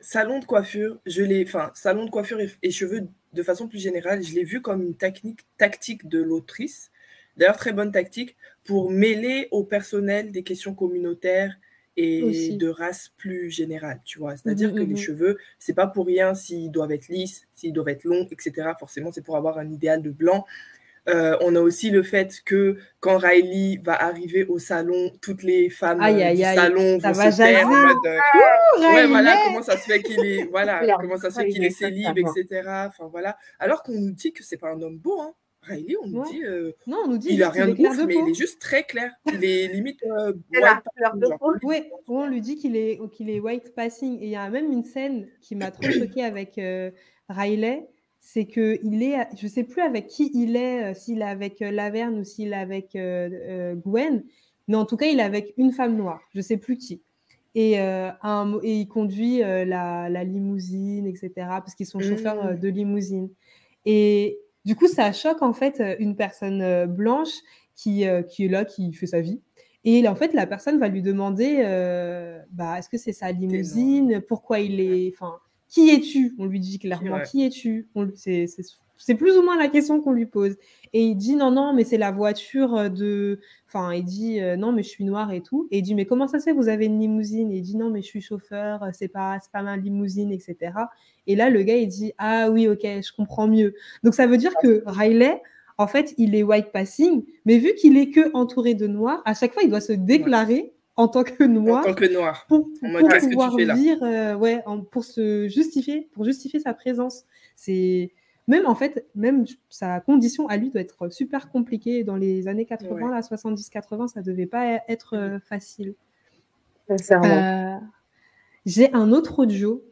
salon de coiffure, je l'ai, enfin, salon de coiffure et, cheveux de façon plus générale, je l'ai vu comme une technique tactique de l'autrice. D'ailleurs, très bonne tactique pour mêler au personnel des questions communautaires et de race plus générale, tu vois. C'est-à-dire que les mm-hmm. cheveux, c'est pas pour rien s'ils doivent être lisses, s'ils doivent être longs, etc. Forcément, c'est pour avoir un idéal de blanc. Euh, on a aussi le fait que quand Riley va arriver au salon, toutes les femmes du salon vont se taire en mode ouais, voilà comment ça se fait qu'il est voilà *laughs* comment ça se fait qu'il est célib, etc. Enfin voilà. Alors qu'on nous dit que c'est pas un homme beau, hein. Riley, on nous dit, euh, non, on nous dit il a rien de ouf, mais il est juste très clair. Il est *laughs* limite euh, white Oui, on lui dit qu'il est qu'il est white passing. Et il y a même une scène qui m'a trop *coughs* choquée avec Riley c'est que il est, je sais plus avec qui il est, euh, s'il est avec euh, Laverne ou s'il est avec euh, Gwen, mais en tout cas, il est avec une femme noire, je sais plus qui. Et, un, et il conduit la, limousine, etc., parce qu'ils sont chauffeurs mmh. de limousine. Et du coup, ça choque en fait une personne blanche qui, qui est là, qui fait sa vie. Et en fait, la personne va lui demander, bah, est-ce que c'est sa limousine? Pourquoi il est, enfin, qui es-tu? On lui dit clairement qui es-tu? C'est plus ou moins la question qu'on lui pose. Et il dit non, non, mais c'est la voiture de. Enfin, il dit euh, non, mais je suis noir et tout. Et il dit mais comment ça se fait? Vous avez une limousine? Et il dit non, mais je suis chauffeur, c'est pas, pas ma limousine, etc. Et là, le gars, il dit ah oui, ok, je comprends mieux. Donc ça veut dire que Riley, en fait, il est white passing, mais vu qu'il est que entouré de noirs, à chaque fois, il doit se déclarer en tant que noir. En tant que noir. Pour, pouvoir dire, euh, ouais, pour se justifier, pour justifier sa présence. C'est même en fait, même sa condition à lui doit être super compliquée. Dans les années 80, là, 70-80, ça devait pas être euh, facile. Euh, j'ai un autre audio.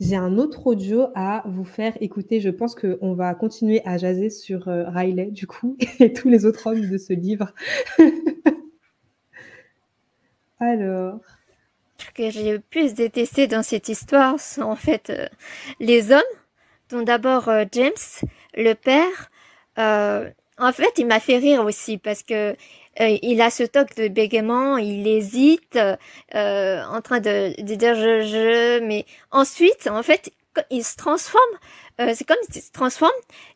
J'ai un autre audio à vous faire écouter. Je pense qu'on va continuer à jaser sur Riley, du coup, *laughs* et tous les autres hommes de ce livre. *laughs* Alors. Ce que j'ai le plus détesté dans cette histoire sont en fait euh, les hommes, dont d'abord euh, James, le père. Euh, en fait, il m'a fait rire aussi parce que il a ce toc de bégaiement, il hésite, en train de, dire je, je, mais ensuite, en fait, il se transforme. c'est comme s'il se transforme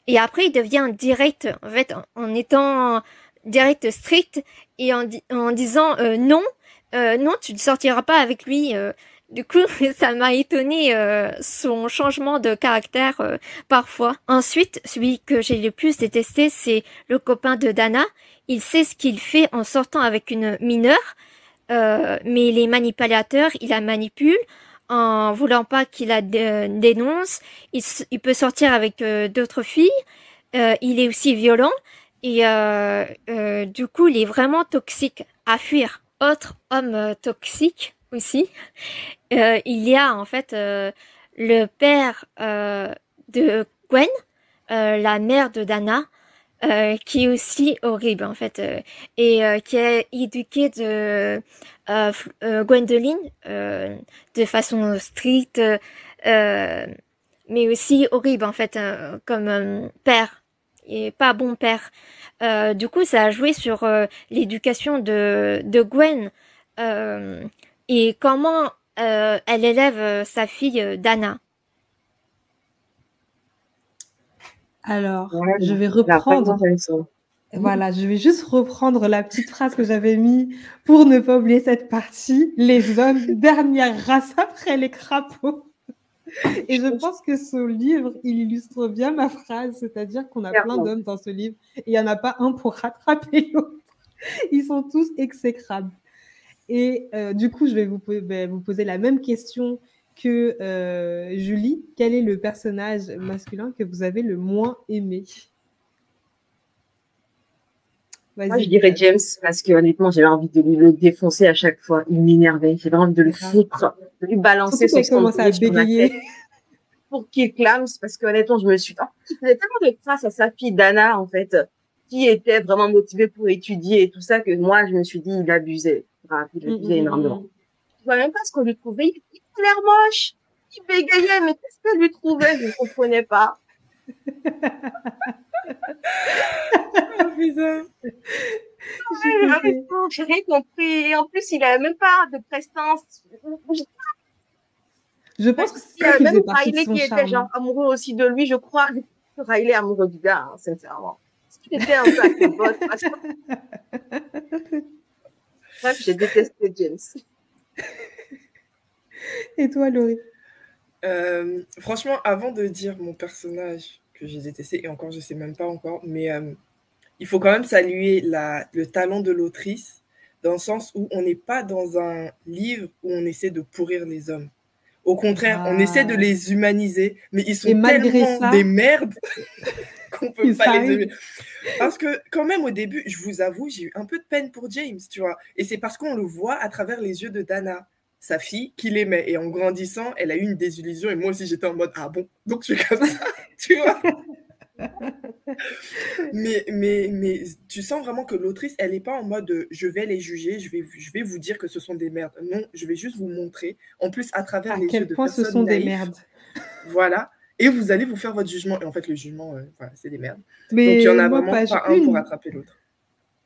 et après il devient direct. En fait, en, étant direct strict et en, disant non, tu ne sortiras pas avec lui. Euh. Du coup, *laughs* ça m'a étonné euh, son changement de caractère parfois. Ensuite, celui que j'ai le plus détesté, c'est le copain de Dana. Il sait ce qu'il fait en sortant avec une mineure, mais les manipulateurs, il la manipule en voulant pas qu'il la dénonce. Il, il, peut sortir avec d'autres filles. il est aussi violent et du coup, il est vraiment toxique à fuir autre homme euh, toxique aussi, euh, il y a en fait euh, le père de Gwen, la mère de Dana, qui est aussi horrible en fait et qui est éduqué de Gwendoline de façon stricte mais aussi horrible en fait comme père et pas bon père. du coup, ça a joué sur l'éducation de, de Gwen et comment elle élève sa fille Dana? Alors, je vais reprendre. Voilà, je vais juste reprendre la petite phrase que j'avais mis pour ne pas oublier cette partie. Les hommes, dernière race après les crapauds. Et je pense que ce livre, il illustre bien ma phrase, c'est-à-dire qu'on a plein d'hommes dans ce livre et il n'y en a pas un pour rattraper *laughs* l'autre. Ils sont tous exécrables. Et euh, du coup, je vais vous, ben, vous poser la même question que euh, Julie, quel est le personnage masculin que vous avez le moins aimé? Moi, je dirais James, parce que honnêtement, j'avais envie de lui le défoncer à chaque fois. Il m'énervait. J'avais envie de le foutre, de lui balancer son commence à bégayer. Pour qu'il clame, parce que honnêtement, je me suis. il faisait tellement de traces à sa fille Dana, en fait, qui était vraiment motivée pour étudier et tout ça, que moi, je me suis dit, il abusait. il abusait mm, mm, énormément. Mm, je vois même pas ce qu'on lui trouvait l'air moche. Il bégayait, mais qu'est-ce qu'elle lui trouvait? Je ne comprenais pas. *laughs* oh, J'ai rien compris. Et en plus, il n'avait même pas de prestance. Je pense que c'est y même Riley qui était genre amoureux aussi de lui, je crois. Que Riley est amoureux du gars, hein, sincèrement. C'était un peu avec Parce Bref, j'ai détesté James. Et toi, Laurie? Euh, Franchement, avant de dire mon personnage que j'ai détesté, et encore, je ne sais même pas encore, mais euh, il faut quand même saluer la, le talent de l'autrice, dans le sens où on n'est pas dans un livre où on essaie de pourrir les hommes. Au contraire, on essaie de ah. les humaniser, mais ils sont tellement des merdes *laughs* qu'on peut pas les aimer. Parce que quand même au début, je vous avoue, j'ai eu un peu de peine pour James, tu vois. Et c'est parce qu'on le voit à travers les yeux de Dana sa fille qui l'aimait. Et en grandissant, elle a eu une désillusion. Et moi aussi, j'étais en mode Ah bon? Donc, je suis comme ça, *laughs* tu vois? Mais, mais, mais tu sens vraiment que l'autrice, elle n'est pas en mode je vais les juger, je vais, je vais vous dire que ce sont des merdes. Non, je vais juste vous montrer. En plus, à travers les yeux de point ce sont des merdes. Voilà. Et vous allez vous faire votre jugement. Et en fait, le jugement, euh, c'est des merdes. Mais Donc, il y en a vraiment pas un pour attraper l'autre.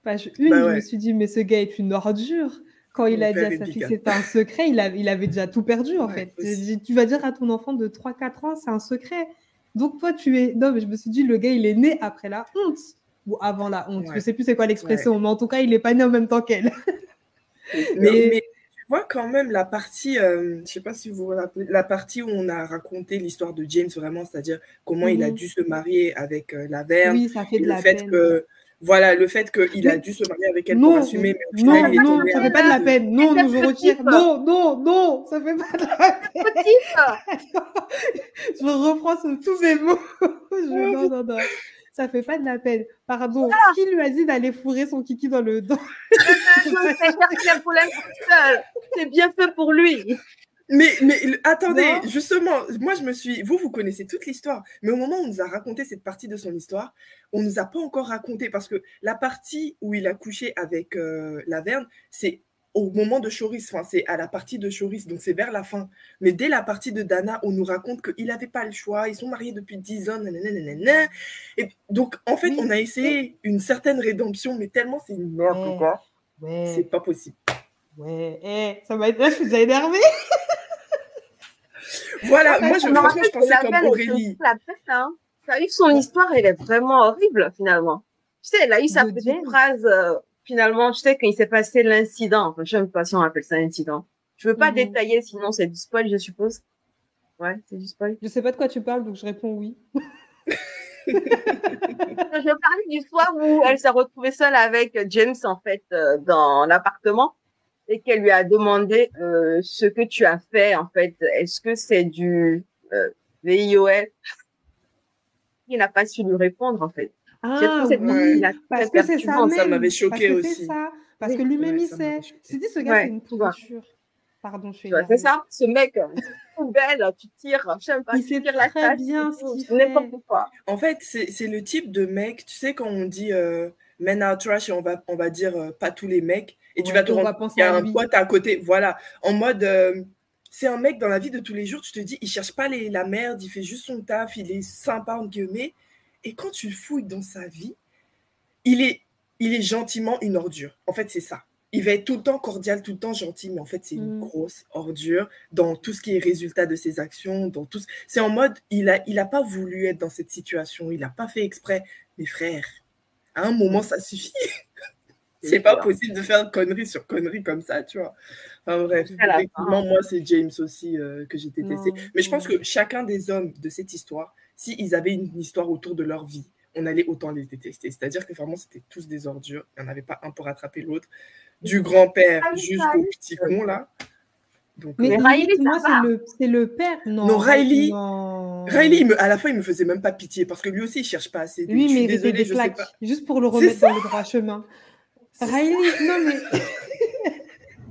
Page une, bah je me suis dit, mais ce gars est une ordure quand il a dit à sa fille que c'était un secret, il, il, avait déjà tout perdu en fait. Tu vas dire à ton enfant de 3-4 ans, c'est un secret. Donc toi, tu es. Non, mais je me suis dit, le gars, il est né après la honte. Ou avant la honte. Je Je sais plus c'est quoi l'expression, mais en tout cas, il n'est pas né en même temps qu'elle. *laughs* mais, tu vois quand même la partie, euh, je sais pas si vous vous rappelez, la partie où on a raconté l'histoire de James vraiment, c'est-à-dire comment il a mhm. dû se marier avec euh, la Verne. Oui, ça fait de le la fait que voilà, le fait qu'il a dû se marier avec elle non, pour assumer, mais au final, non, il est non, ça fait pas de la peine. Non, non, je retire. Non, non, non, ça fait pas de la *laughs* peine. je reprends sur tous mes mots. *laughs* je... Non, non, non. Ça fait pas de la peine. Pardon, ah. qui lui a dit d'aller fourrer son kiki dans le dos? C'est bien fait pour lui. Mais, mais attendez, justement, moi je me suis. Vous, vous connaissez toute l'histoire, mais au moment où on nous a raconté cette partie de son histoire, on nous a pas encore raconté parce que la partie où il a couché avec euh, la Verne, c'est au moment de Choris, enfin, c'est à la partie de Choris, donc c'est vers la fin. Mais dès la partie de Dana, on nous raconte qu'il n'avait pas le choix, ils sont mariés depuis 10 ans, nanana, Et donc, en fait, on a essayé une certaine rédemption, mais tellement c'est une quoi. C'est pas possible. Ouais, eh, ça être là, je suis déjà énervée. *laughs* Voilà, moi, je, franchement, je pensais comme Aurélie. La hein. Ça a eu son histoire, elle est vraiment horrible, finalement. Tu sais, elle a eu sa petite phrase, euh, finalement, tu sais, quand il s'est passé l'incident. Enfin, je ne sais pas si on appelle ça incident. Je veux pas mhm. détailler, sinon c'est du spoil, je suppose. Ouais, c'est du spoil. Je sais pas de quoi tu parles, donc je réponds oui. *laughs* je parlais du soir où elle s'est retrouvée seule avec James, en fait, euh, dans l'appartement et qu'elle lui a demandé euh, ce que tu as fait en fait. Est-ce que c'est du euh, VIOL Il n'a pas su lui répondre en fait. Ah oui, parce que c'est ça, ça m'avait choqué aussi. Ça, parce que lui-même il sait. C'est dit ce gars c'est une pourriture. Pardon, je suis. C'est ça, ce mec, *laughs* poubelle, tu tires, je sais pas, il tu tires la très bien n'importe quoi. En fait, c'est le type de mec, tu sais, quand on dit euh, men are trash, et on va, on va dire euh, pas tous les mecs, et tu vas te rendre compte qu'il y a un pote à côté, voilà, en mode, euh, c'est un mec dans la vie de tous les jours, tu te dis, il cherche pas les, la merde, il fait juste son taf, il est sympa, en guillemets. Et quand tu fouilles dans sa vie, il est, il est gentiment une ordure. En fait, c'est ça. Il va être tout le temps cordial, tout le temps gentil, mais en fait, c'est une Mm. grosse ordure dans tout ce qui est résultat de ses actions, dans tout. ce- C'est en mode, il a, il a pas voulu être dans cette situation, il n'a pas fait exprès. Mes frères, à un moment, ça suffit. *laughs* c'est pas possible de faire connerie sur connerie comme ça, tu vois. Enfin bref, effectivement, moi, c'est James aussi euh, que j'ai détesté. Non, Mais je pense que chacun des hommes de cette histoire, s'ils avaient une histoire autour de leur vie, on allait autant les détester. C'est-à-dire que vraiment, c'était tous des ordures. Il n'y en avait pas un pour rattraper l'autre. Du grand-père oui, jusqu'au petit con, là. Donc, Mais euh, Mais Riley, moi, c'est le, père. Non, Non, Riley- non. Riley, il me- à la fin, il me faisait même pas pitié parce que lui aussi, il cherche pas assez. Suis méritait désolée, des je sais pas. juste pour le remettre dans le droit chemin. Riley, non mais... *laughs*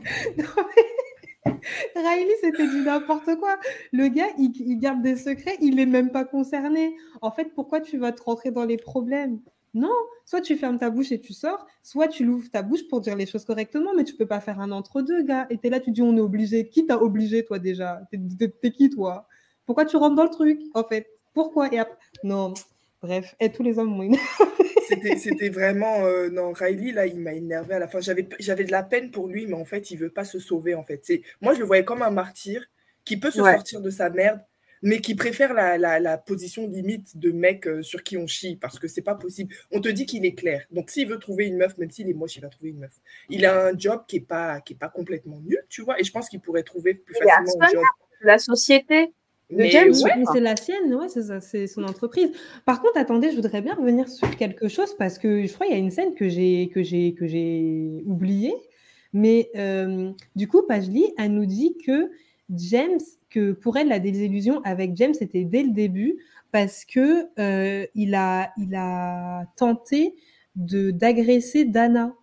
*laughs* Non, mais- Riley, c'était du n'importe quoi. Le gars, il, il garde des secrets, il n'est même pas concerné. En fait, pourquoi tu vas te rentrer dans les problèmes? Non, soit tu fermes ta bouche et tu sors, soit tu l'ouvres ta bouche pour dire les choses correctement, mais tu peux pas faire un entre-deux, gars. Et t'es là, tu dis on est obligé. Qui t'a obligé, toi, déjà? T'es- qui, toi? Pourquoi tu rentres dans le truc, en fait? Pourquoi? Et après... Non, bref, et tous les hommes m'ont *laughs* C'était vraiment. euh, non, Riley, là, il m'a énervé à la fin. J'avais j'avais de la peine pour lui, mais en fait, il veut pas se sauver, en fait. C'est- Moi, je le voyais comme un martyr qui peut se Ouais. sortir de sa merde, mais qui préfère la, la, la position limite de mec euh, sur qui on chie, parce que c'est pas possible. On te dit qu'il est clair. Donc, s'il veut trouver une meuf, même s'il est moche, il va trouver une meuf. Il a un job qui est pas, qui est pas complètement nul, tu vois, et je pense qu'il pourrait trouver plus Il facilement un job. La société. James, ouais, c'est la sienne, ouais, c'est ça, c'est son entreprise. Par contre, attendez, je voudrais bien revenir sur quelque chose parce que je crois qu'il y a une scène que j'ai que j'ai que j'ai oubliée. Mais euh, du coup, Pajli, elle nous dit que James, que pour elle, la désillusion avec James, c'était dès le début parce que euh, il a il a tenté de d'agresser Dana.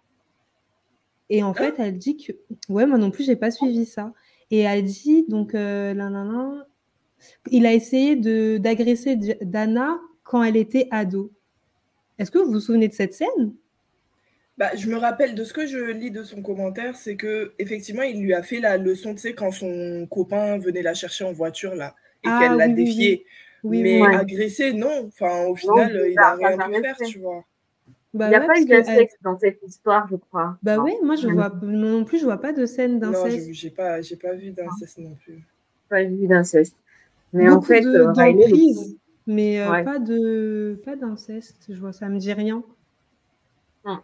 Et en fait, elle dit que ouais, moi non plus, j'ai pas suivi ça. Et elle dit donc euh, là, là, là, il a essayé de d'agresser Dana quand elle était ado. Est-ce que vous vous souvenez de cette scène? Bah, je me rappelle de ce que je lis de son commentaire, c'est que effectivement, il lui a fait la leçon, tu sais, quand son copain venait la chercher en voiture là, et Ah, qu'elle l'a oui, oui, défié. Oui, Mais. Ouais. agressé, non. Enfin, au final, Non, il ça, a ça rien n'a pu rien faire, fait. tu vois. Bah Il n'y a ouais, pas eu que elle- d'inceste dans cette histoire, je crois. Bah Non. oui, moi je vois non plus, je vois pas de scène Non, d'inceste. je- j'ai pas, j'ai pas vu d'inceste non plus. Pas eu d'incest. Mais en Beaucoup fait, de- euh, Riley, le mais euh, Ouais. pas de pas d'inceste. Je vois, ça me dit rien. Hum.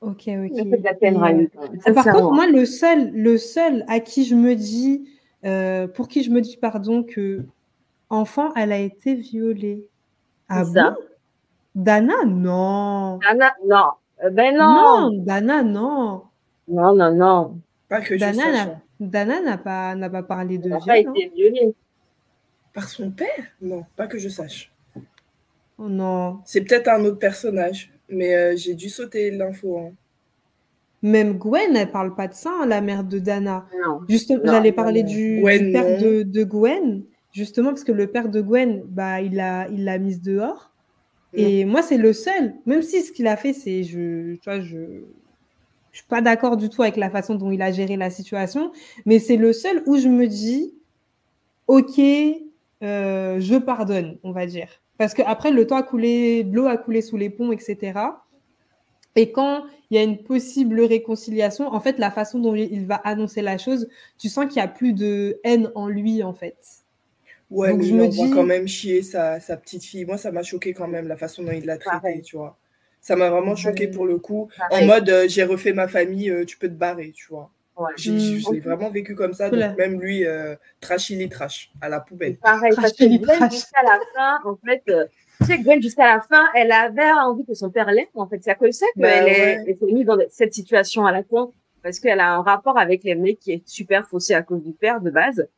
Ok, ok. de la peine, euh, Riley. quand même. Par contre, moi, le seul, le seul à qui je me dis, euh, pour qui je me dis, pardon, que enfant, elle a été violée. Ah ça. bon? Dana, non. Dana, non. Euh, Ben non. Non, Dana, non. Non, non, non. Pas que je Dana sache. hein. Dana n'a pas, n'a pas parlé de Elle n'a viol. pas hein. été violée. Par son père? Non, pas que je sache. Oh non. C'est peut-être un autre personnage, mais euh, j'ai dû sauter l'info. hein. Même Gwen, elle parle pas de ça, hein, la mère de Dana. Non. Justement, Non, j'allais non, parler non. du, Gwen, du père non. de, de Gwen, justement, parce que le père de Gwen, bah, il l'a il l'a mise dehors. Et moi, c'est le seul, même si ce qu'il a fait, c'est, je, tu vois, je, je suis pas d'accord du tout avec la façon dont il a géré la situation, mais c'est le seul où je me dis, ok, euh, je pardonne, on va dire, parce que après le temps a coulé, l'eau a coulé sous les ponts, etc. Et quand il y a une possible réconciliation, en fait, la façon dont il va annoncer la chose, tu sens qu'il y a plus de haine en lui, en fait. Ouais, Donc, mais je il me dis- quand même chier sa, sa petite fille. Moi, ça m'a choqué quand même la façon dont il l'a traité, Pareil. tu vois. Ça m'a vraiment choqué pour le coup. En mode, euh, j'ai refait ma famille, euh, tu peux te barrer, tu vois. Ouais. Mm. Je l'ai vraiment vécu comme ça. Donc, même lui, euh, trash, il est trash, à la poubelle. Pareil, parce que Trash, Gwen, trash. jusqu'à la fin, en fait, euh, tu sais, Gwen, jusqu'à la fin, elle avait envie que son père l'aime, en fait. C'est à cause de ça Bah qu'elle ouais. est, elle s'est mise dans cette situation à la con, parce qu'elle a un rapport avec les mecs qui est super faussé à cause du père, de base.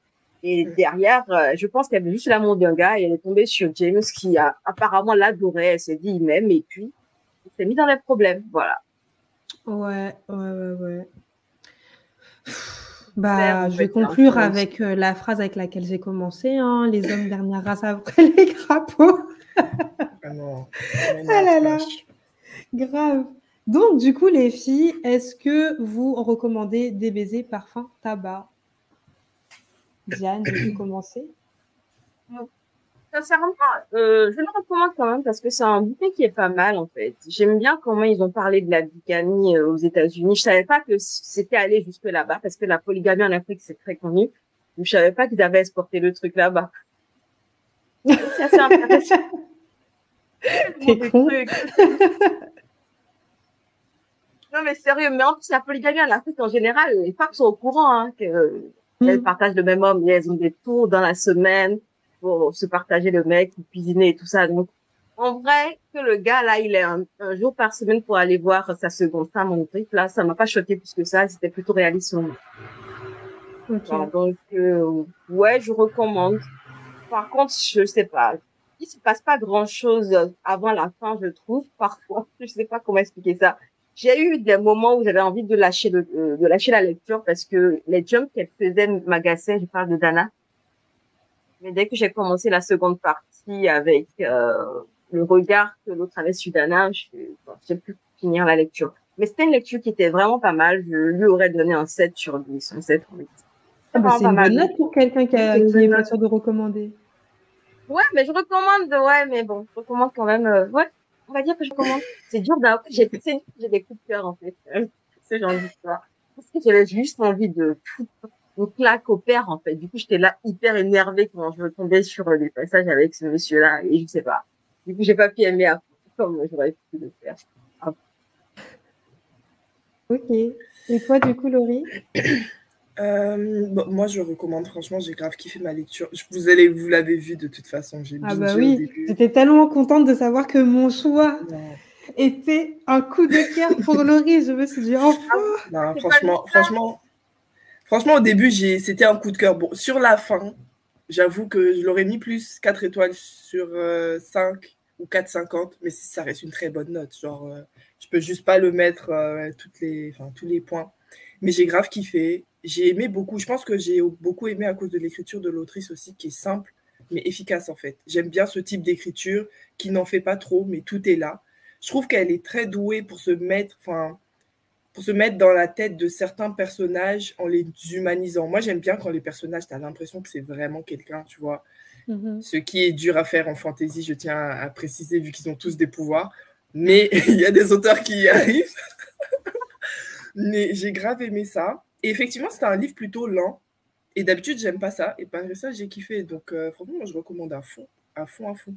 Et derrière, euh, je pense qu'elle avait juste l'amour d'un gars et elle est tombée sur James qui a apparemment l'adorait. Elle s'est dit, il m'aime, et puis, il s'est mis dans les problèmes. Voilà. Ouais, ouais, ouais, ouais. Bah, je vais conclure avec euh, la phrase avec laquelle j'ai commencé, hein, les hommes dernière race après *laughs* les crapauds. Vraiment. Ah là là. Grave. Donc, du coup, les filles, est-ce que vous recommandez des baisers parfum tabac? Diane, vais commencer? Sincèrement, euh, je le recommande quand même parce que c'est un bouquin qui est pas mal en fait. J'aime bien comment ils ont parlé de la bigamie euh, aux États-Unis. Je savais pas que c'était allé jusque là-bas parce que la polygamie en Afrique c'est très connu. Je savais pas qu'ils avaient exporté le truc là-bas. *laughs* C'est assez intéressant. T'es con. non mais sérieux, mais en plus la polygamie en Afrique en général, les femmes sont au courant hein, que elles partagent le même homme, et elles ont des tours dans la semaine pour se partager le mec, cuisiner et tout ça. Donc, en vrai, que le gars, là, il est un, jour par semaine pour aller voir sa seconde femme en trip, là, ça m'a pas choqué plus que ça. C'était plutôt réaliste. donc, euh, ouais, je recommande. Par contre, je sais pas. Il se passe pas grand chose avant la fin, je trouve, *laughs* parfois. Je sais pas comment expliquer ça. J'ai eu des moments où j'avais envie de lâcher le, euh, de lâcher la lecture parce que les jumps qu'elle faisait m'agaçaient. Je parle de Dana. Mais dès que j'ai commencé la seconde partie avec euh, le regard que l'autre avait sur Dana, j'ai pu finir la lecture. Mais c'était une lecture qui était vraiment pas mal. Je lui aurais donné un 7 sur 10, un 7 sur 8. Ah bah c'est une bonne note pour quelqu'un qui, a, qui est pas sûr de recommander. Ouais, mais je recommande, ouais, mais bon, je recommande quand même, euh, ouais, on va dire que je recommande. C'est dur d'avoir, j'ai, des coups de cœur, en fait, ce genre d'histoire. Parce que j'avais juste envie de une claque au père, en fait. Du coup, j'étais là hyper énervée quand je tombais sur les passages avec ce monsieur-là, et je sais pas. Du coup, j'ai pas pu aimer à comme j'aurais pu le faire. Ok. Et toi, du coup, Laurie *coughs* euh, moi, je recommande, franchement, j'ai grave kiffé ma lecture. Vous allez, vous l'avez vu de toute façon. J'ai ah bah oui, j'étais tellement contente de savoir que mon choix était un coup de cœur pour Laurie. Je me suis dit, enfin non, franchement, franchement, franchement, au début, c'était un coup de cœur. Bon, sur la fin, j'avoue que je l'aurais mis plus 4 étoiles sur 5 euh, ou 4,50, mais ça reste une très bonne note. Genre, euh, je peux juste pas le mettre toutes les, tous les points. Mais j'ai grave kiffé j'ai aimé beaucoup. Je pense que j'ai beaucoup aimé à cause de l'écriture de l'autrice aussi, qui est simple, mais efficace en fait. J'aime bien ce type d'écriture qui n'en fait pas trop, mais tout est là. Je trouve qu'elle est très douée pour se mettre, pour se mettre dans la tête de certains personnages en les humanisant. Moi, j'aime bien quand les personnages, tu as l'impression que c'est vraiment quelqu'un, tu vois. Mm-hmm. Ce qui est dur à faire en fantasy, je tiens à préciser, vu qu'ils ont tous des pouvoirs. Mais *laughs* il y a des auteurs qui y arrivent. *laughs* mais j'ai grave aimé ça. Et effectivement, c'était un livre plutôt lent. Et d'habitude, j'aime pas ça. Et malgré ça, j'ai kiffé. Donc, euh, franchement, moi, je recommande à fond, à fond, à fond.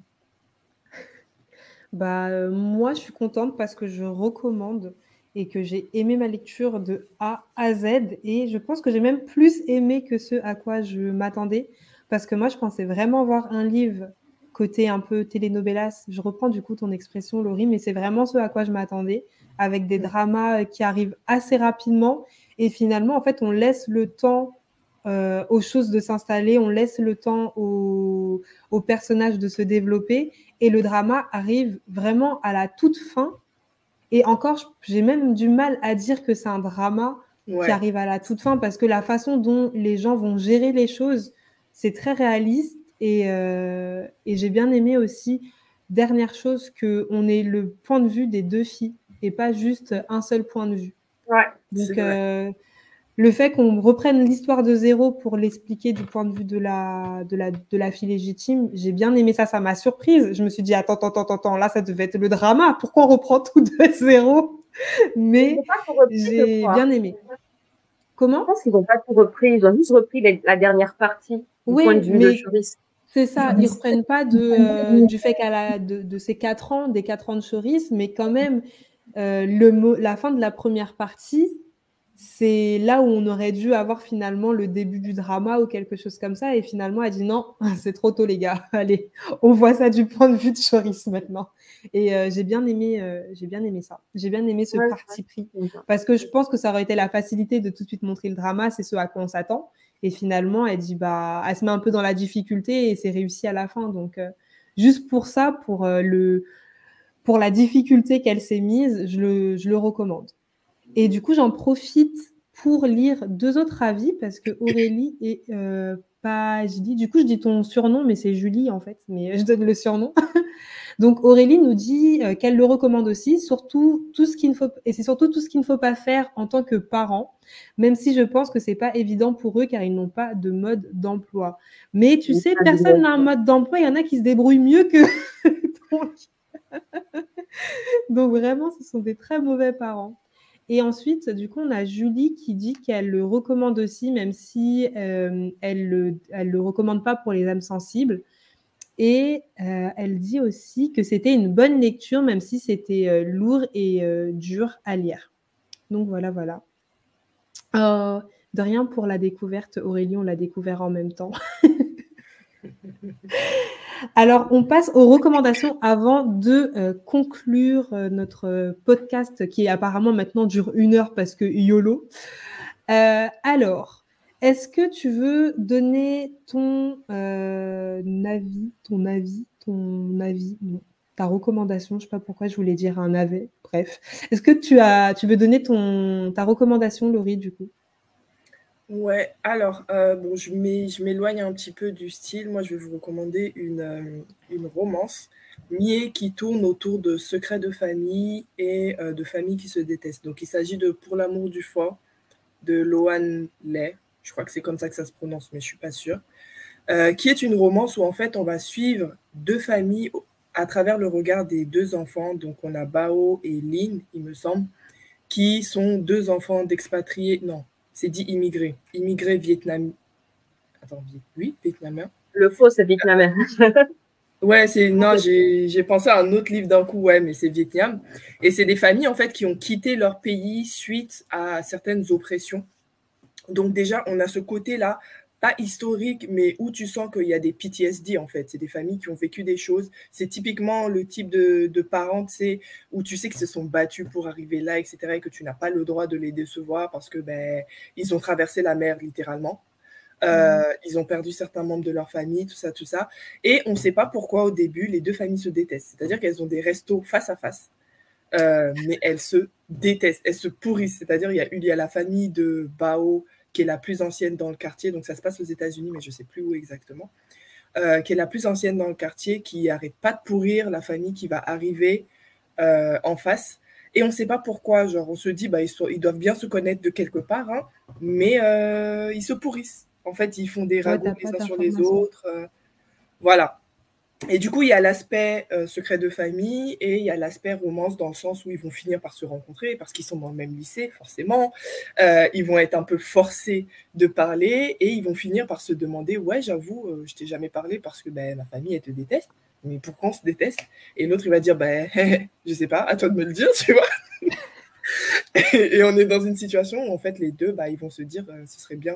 Bah, euh, moi, je suis contente parce que je recommande et que j'ai aimé ma lecture de A à Z. Et je pense que j'ai même plus aimé que ce à quoi je m'attendais. Parce que moi, je pensais vraiment voir un livre côté un peu telenovelas. Je reprends du coup ton expression, Laurie, mais c'est vraiment ce à quoi je m'attendais, avec des dramas qui arrivent assez rapidement et finalement, en fait, on laisse le temps euh, aux choses de s'installer, on laisse le temps aux, personnages de se développer. Et le drama arrive vraiment à la toute fin. Et encore, j'ai même du mal à dire que c'est un drama qui arrive à la toute fin parce que la façon dont les gens vont gérer les choses, c'est très réaliste. Et, euh, et j'ai bien aimé aussi, dernière chose, qu'on ait le point de vue des deux filles et pas juste un seul point de vue. Donc, euh, le fait qu'on reprenne l'histoire de zéro pour l'expliquer du point de vue de la, de la, de la fille légitime, j'ai bien aimé ça. Ça m'a surprise. Je me suis dit, attends, attends, attends, attends, là, ça devait être le drama. Pourquoi on reprend tout de *laughs* zéro? Mais j'ai bien aimé. Comment? Je pense qu'ils n'ont pas tout repris. Ils ont juste repris la dernière partie du oui, point de vue mais... C'est ça, ils ne reprennent pas de, euh, du fait qu'à la, de, de, ces quatre ans, des quatre ans de Choris, mais quand même, euh, le la fin de la première partie, c'est là où on aurait dû avoir finalement le début du drama ou quelque chose comme ça. Et finalement, elle dit non, *laughs* c'est trop tôt, les gars. *laughs* Allez, on voit ça du point de vue de Choris maintenant. Et euh, j'ai bien aimé, euh, j'ai bien aimé ça. J'ai bien aimé ce parti pris parce que je pense que ça aurait été la facilité de tout de suite montrer le drama, c'est ce à quoi on s'attend. Et finalement, elle dit bah, elle se met un peu dans la difficulté et c'est réussi à la fin. Donc, juste pour ça, pour le pour la difficulté qu'elle s'est mise, je le, recommande. Et du coup, j'en profite pour lire deux autres avis parce que Aurélie et euh, pas Julie. Du coup, je dis ton surnom, mais c'est Julie en fait. Mais je donne le surnom. *laughs* Donc Aurélie nous dit euh, qu'elle le recommande aussi, surtout tout ce qu'il ne faut et c'est surtout tout ce qu'il ne faut pas faire en tant que parent, même si je pense que c'est pas évident pour eux car ils n'ont pas de mode d'emploi. Mais tu sais, personne n'a un mode d'emploi. Il y en a qui se débrouillent mieux que. *laughs* *laughs* Donc vraiment, ce sont des très mauvais parents. Et ensuite, du coup, on a Julie qui dit qu'elle le recommande aussi, même si euh, elle le, elle le recommande pas pour les âmes sensibles. Et euh, elle dit aussi que c'était une bonne lecture, même si c'était euh, lourd et dur à lire. Donc voilà, voilà. de rien pour la découverte, Aurélie, on l'a découvert en même temps. *laughs* Alors, on passe aux recommandations avant de euh, conclure euh, notre podcast qui apparemment maintenant dure une heure parce que YOLO. Euh, alors, est-ce que tu veux donner ton avis, ton avis, ton avis, ta recommandation, je ne sais pas pourquoi je voulais dire un avis, bref. Est-ce que tu, as, tu veux donner ton, ta recommandation, Laurie, du coup? Ouais, alors, euh, bon, je m'éloigne un petit peu du style. Moi, je vais vous recommander une, euh, romance, mais qui tourne autour de secrets de famille et euh, de familles qui se détestent. Donc, il s'agit de Pour l'amour du foie de Loan Lay. Je crois que c'est comme ça que ça se prononce, mais je suis pas sûre. qui est une romance où, en fait, on va suivre deux familles à travers le regard des deux enfants. Donc, on a Bao et Lin, il me semble, qui sont deux enfants d'expatriés. Non, c'est dit immigré. Immigré vietnamien. Attends, oui, vietnamien. Le faux, c'est vietnamien. *laughs* ouais, c'est. Non, j'ai pensé à un autre livre d'un coup, ouais, mais c'est Vietnam. Et c'est des familles, en fait, qui ont quitté leur pays suite à certaines oppressions. Donc, déjà, on a ce côté-là pas historique, mais où tu sens qu'il y a des PTSD en fait. C'est des familles qui ont vécu des choses. C'est typiquement le type de, de parents, tu où tu sais que se sont battus pour arriver là, etc., et que tu n'as pas le droit de les décevoir parce que ben ils ont traversé la mer littéralement. Euh, mm. Ils ont perdu certains membres de leur famille, tout ça, tout ça. Et on ne sait pas pourquoi au début les deux familles se détestent. C'est-à-dire qu'elles ont des restos face à face, euh, mais elles se détestent, elles se pourrissent. C'est-à-dire il y a, il y a la famille de Bao qui est la plus ancienne dans le quartier, donc ça se passe aux États-Unis, mais je ne sais plus où exactement, euh, qui est la plus ancienne dans le quartier, qui arrête pas de pourrir la famille qui va arriver euh, en face. Et on ne sait pas pourquoi, genre on se dit, bah, ils, ils doivent bien se connaître de quelque part, hein, mais euh, ils se pourrissent. En fait, ils font des ragots les uns sur les autres. voilà. Et du coup, il y a l'aspect euh, secret de famille et il y a l'aspect romance dans le sens où ils vont finir par se rencontrer parce qu'ils sont dans le même lycée, forcément. Euh, ils vont être un peu forcés de parler et ils vont finir par se demander Ouais, j'avoue, euh, je t'ai jamais parlé parce que ben, ma famille, elle te déteste. Mais pourquoi on se déteste? Et l'autre, il va dire Ben, *laughs* je sais pas, à toi de me le dire, tu vois. *laughs* et, on est dans une situation où en fait les deux, bah, ils vont se dire, euh, ce serait bien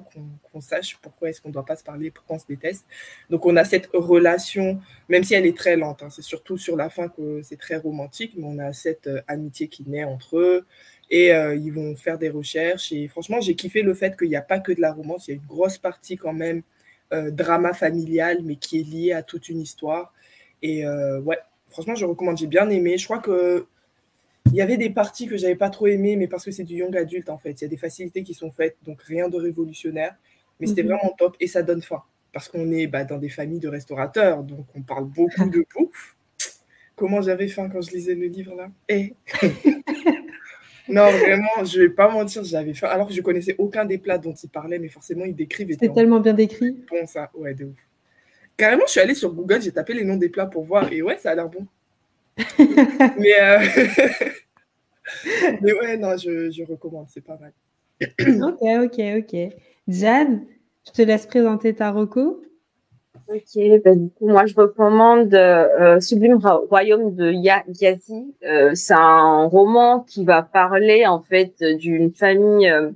qu'on sache pourquoi est-ce qu'on ne doit pas se parler, pourquoi on se déteste. Donc on a cette relation, même si elle est très lente, hein, c'est surtout sur la fin que c'est très romantique, mais on a cette euh, amitié qui naît entre eux et euh, ils vont faire des recherches. Et franchement, j'ai kiffé le fait qu'il n'y a pas que de la romance, il y a une grosse partie quand même drama familial, mais qui est liée à toute une histoire. Et ouais, franchement, je recommande, j'ai bien aimé. Je crois que il y avait des parties que j'avais pas trop aimées, mais parce que c'est du young adulte en fait. Il y a des facilités qui sont faites, donc rien de révolutionnaire. Mais c'était mhm. vraiment top et ça donne faim. Parce qu'on est bah, dans des familles de restaurateurs, donc on parle beaucoup de bouffe. Comment j'avais faim quand je lisais le livre là? Eh? *laughs* Non, vraiment, je vais pas mentir, j'avais faim. Alors que je connaissais aucun des plats dont il parlait, mais forcément, il décrivent. C'était tellement bien décrit. Bon, ça, ouais, de ouf. Carrément, je suis allée sur Google, j'ai tapé les noms des plats pour voir, et ouais, ça a l'air bon. Mais, euh, *laughs* mais ouais, non, je, je recommande, c'est pas mal. *coughs* ok, ok, ok. Jeanne, je te laisse présenter ta reco. Ok, ben, du coup, moi je recommande euh, Sublime Royaume de Yazi. Euh, c'est un roman qui va parler en fait d'une famille euh,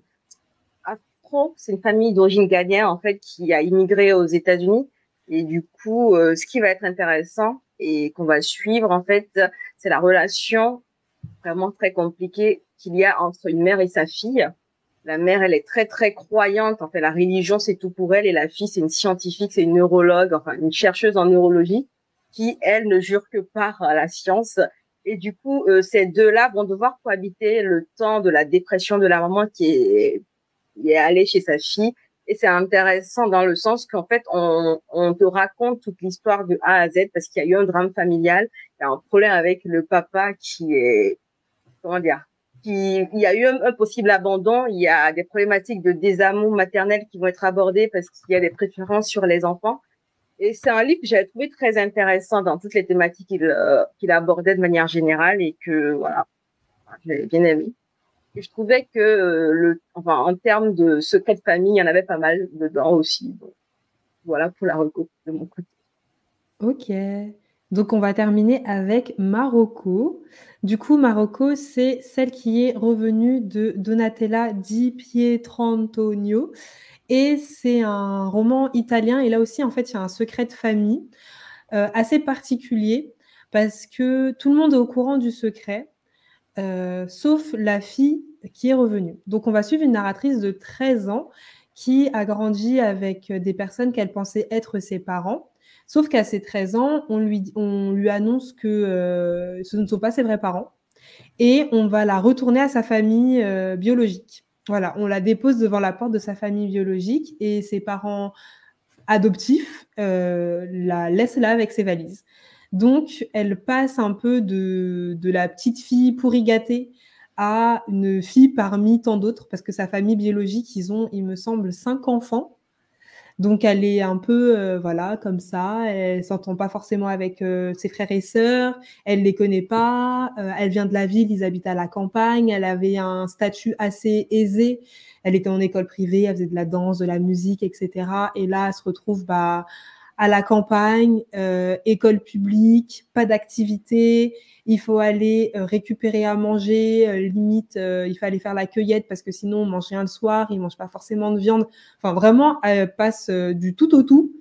afro. C'est une famille d'origine ghanéenne en fait qui a immigré aux États-Unis. Et du coup, euh, ce qui va être intéressant, et qu'on va suivre en fait, c'est la relation vraiment très compliquée qu'il y a entre une mère et sa fille. La mère, elle est très très croyante. En fait, la religion c'est tout pour elle et la fille c'est une scientifique, c'est une neurologue, enfin une chercheuse en neurologie qui elle ne jure que par la science. Et du coup, euh, ces deux-là vont devoir cohabiter le temps de la dépression de la maman qui est, qui est allée chez sa fille Et c'est intéressant dans le sens qu'en fait, on, te raconte toute l'histoire de A à Z parce qu'il y a eu un drame familial, il y a un problème avec le papa qui est, comment dire, il y a eu un, possible abandon, il y a des problématiques de désamour maternel qui vont être abordées parce qu'il y a des préférences sur les enfants. Et c'est un livre que j'ai trouvé très intéressant dans toutes les thématiques qu'il euh, qu'il abordait de manière générale et que, voilà, j'ai bien aimé. Et je trouvais que euh, le, enfin, en termes de secret de famille, il y en avait pas mal dedans aussi. Voilà pour la reco de mon côté. Ok. Donc, on va terminer avec Marocco. Du coup, Marocco, c'est celle qui est revenue de Donatella di Pietrantonio. Et c'est un roman italien. Et là aussi, en fait, il y a un secret de famille euh, assez particulier parce que tout le monde est au courant du secret. Euh, sauf la fille qui est revenue. Donc on va suivre une narratrice de 13 ans qui a grandi avec des personnes qu'elle pensait être ses parents. Sauf qu'à ses 13 ans, on lui, on lui annonce que euh, ce ne sont pas ses vrais parents et on va la retourner à sa famille euh, biologique. Voilà, on la dépose devant la porte de sa famille biologique et ses parents adoptifs la laissent là avec ses valises. Donc, elle passe un peu de, la petite fille pourri gâtée à une fille parmi tant d'autres, parce que sa famille biologique, ils ont, il me semble, cinq enfants. Donc, elle est un peu, euh, voilà, comme ça. Elle s'entend pas forcément avec euh, ses frères et sœurs. Elle les connaît pas. Euh, elle vient de la ville, ils habitent à la campagne. Elle avait un statut assez aisé. Elle était en école privée, elle faisait de la danse, de la musique, etc. Et là, elle se retrouve, bah, à la campagne, euh, école publique, pas d'activité, il faut aller euh, récupérer à manger, euh, limite il fallait faire la cueillette parce que sinon on mange rien le soir, il mange pas forcément de viande. Enfin vraiment, elle passe du tout au tout.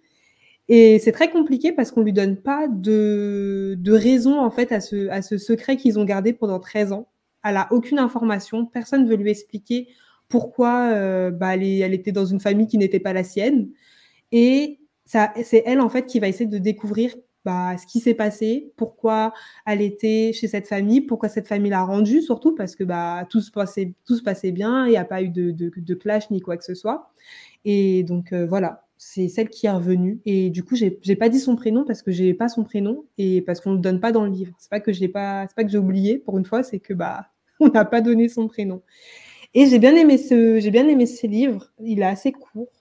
Et c'est très compliqué parce qu'on lui donne pas de, de raison en fait à ce, à ce secret qu'ils ont gardé pendant 13 ans. Elle a aucune information, personne ne veut lui expliquer pourquoi bah, elle, elle était dans une famille qui n'était pas la sienne. Et c'est elle en fait qui va essayer de découvrir bah, ce qui s'est passé, pourquoi elle était chez cette famille, pourquoi cette famille l'a rendue, surtout parce que bah, tout, se passait, tout se bien, il n'y a pas eu de, de, clash ni quoi que ce soit. Et donc euh, voilà, c'est celle qui est revenue. Et du coup, j'ai n'ai pas dit son prénom parce que j'ai pas son prénom et parce qu'on ne le donne pas dans le livre. C'est pas que c'est pas que j'ai oublié pour une fois, c'est que bah *laughs* on n'a pas donné son prénom. Et j'ai bien aimé ce, j'ai bien aimé ce livre. Il est assez court.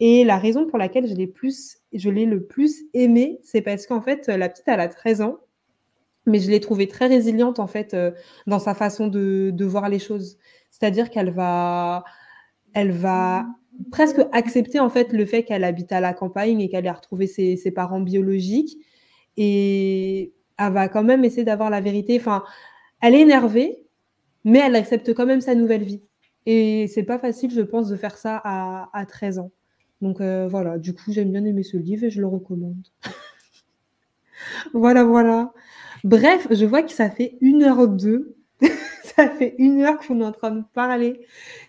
Et la raison pour laquelle je l'ai plus, je l'ai le plus aimé, c'est parce qu'en fait, la petite, elle a 13 ans, mais je l'ai trouvée très résiliente, en fait, euh, dans sa façon de, voir les choses. C'est-à-dire qu'elle va, elle va presque accepter, en fait, le fait qu'elle habite à la campagne et qu'elle ait retrouvé ses, ses, parents biologiques. Et elle va quand même essayer d'avoir la vérité. Enfin, elle est énervée, mais elle accepte quand même sa nouvelle vie. Et c'est pas facile, je pense, de faire ça à, à 13 ans. Donc euh, voilà, du coup, j'aime bien aimer ce livre et je le recommande. *laughs* voilà, voilà. Bref, je vois que ça fait une heure deux. *laughs* ça fait une heure qu'on est en train de parler.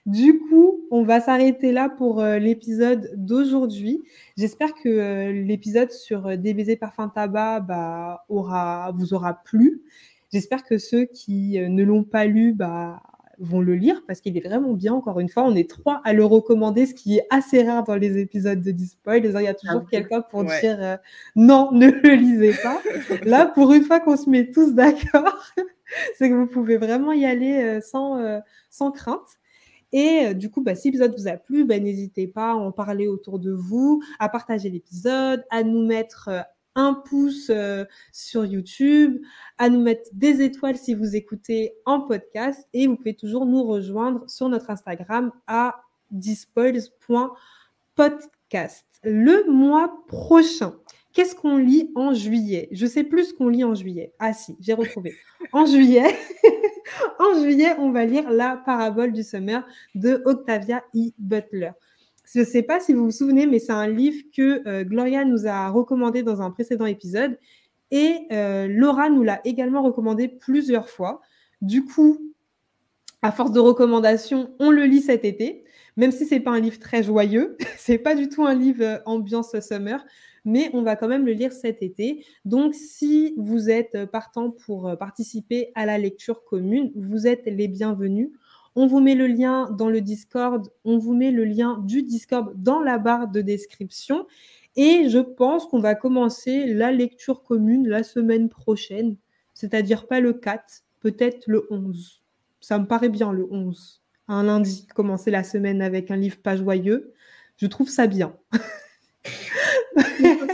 Du coup, on va s'arrêter là pour euh, l'épisode d'aujourd'hui. J'espère que euh, l'épisode sur des baisers parfum tabac bah, aura, vous aura plu. J'espère que ceux qui ne l'ont pas lu bah, vont le lire parce qu'il est vraiment bien. Encore une fois, on est trois à le recommander, ce qui est assez rare dans les épisodes de Dispoil. Il y a toujours ah, quelqu'un pour dire euh, non, *laughs* ne le lisez pas. Là, pour une fois qu'on se met tous d'accord, *laughs* c'est que vous pouvez vraiment y aller euh, sans, euh, sans crainte. Et du coup, bah, si l'épisode vous a plu, bah, n'hésitez pas à en parler autour de vous, à partager l'épisode, à nous mettre un pouce euh, sur YouTube, à nous mettre des étoiles si vous écoutez en podcast et vous pouvez toujours nous rejoindre sur notre Instagram à dispoils.podcast. Le mois prochain, qu'est-ce qu'on lit en juillet? Je sais plus ce qu'on lit en juillet. Ah si, j'ai retrouvé. En *laughs* juillet, *laughs* en juillet, on va lire la parabole du sommaire de Octavia E. Butler. Je ne sais pas si vous vous souvenez, mais c'est un livre que euh, Gloria nous a recommandé dans un précédent épisode et euh, Laura nous l'a également recommandé plusieurs fois. Du coup, à force de recommandations, on le lit cet été, même si c'est pas un livre très joyeux, *laughs* c'est pas du tout un livre euh, ambiance summer, mais on va quand même le lire cet été. Donc, si vous êtes partant pour participer à la lecture commune, vous êtes les bienvenus. On vous met le lien dans le Discord. On vous met le lien du Discord dans la barre de description. Et je pense qu'on va commencer la lecture commune la semaine prochaine, c'est-à-dire pas le 4, peut-être le 11. Ça me paraît bien le 11, un lundi, commencer la semaine avec un livre pas joyeux. Je trouve ça bien. *laughs*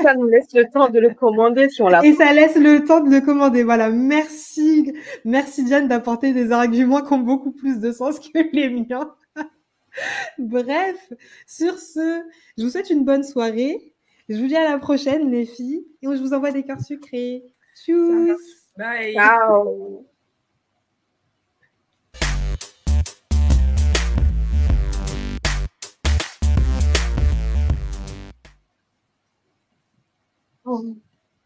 ça nous laisse le temps de le commander si on l'a. Et ça laisse le temps de le commander. Voilà. Merci, merci Diane d'apporter des arguments qui ont beaucoup plus de sens que les miens. *laughs* Bref, sur ce, je vous souhaite une bonne soirée. Je vous dis à la prochaine, les filles. Et je vous envoie des cœurs sucrés. Tchuss. Bye. Ciao. Oh.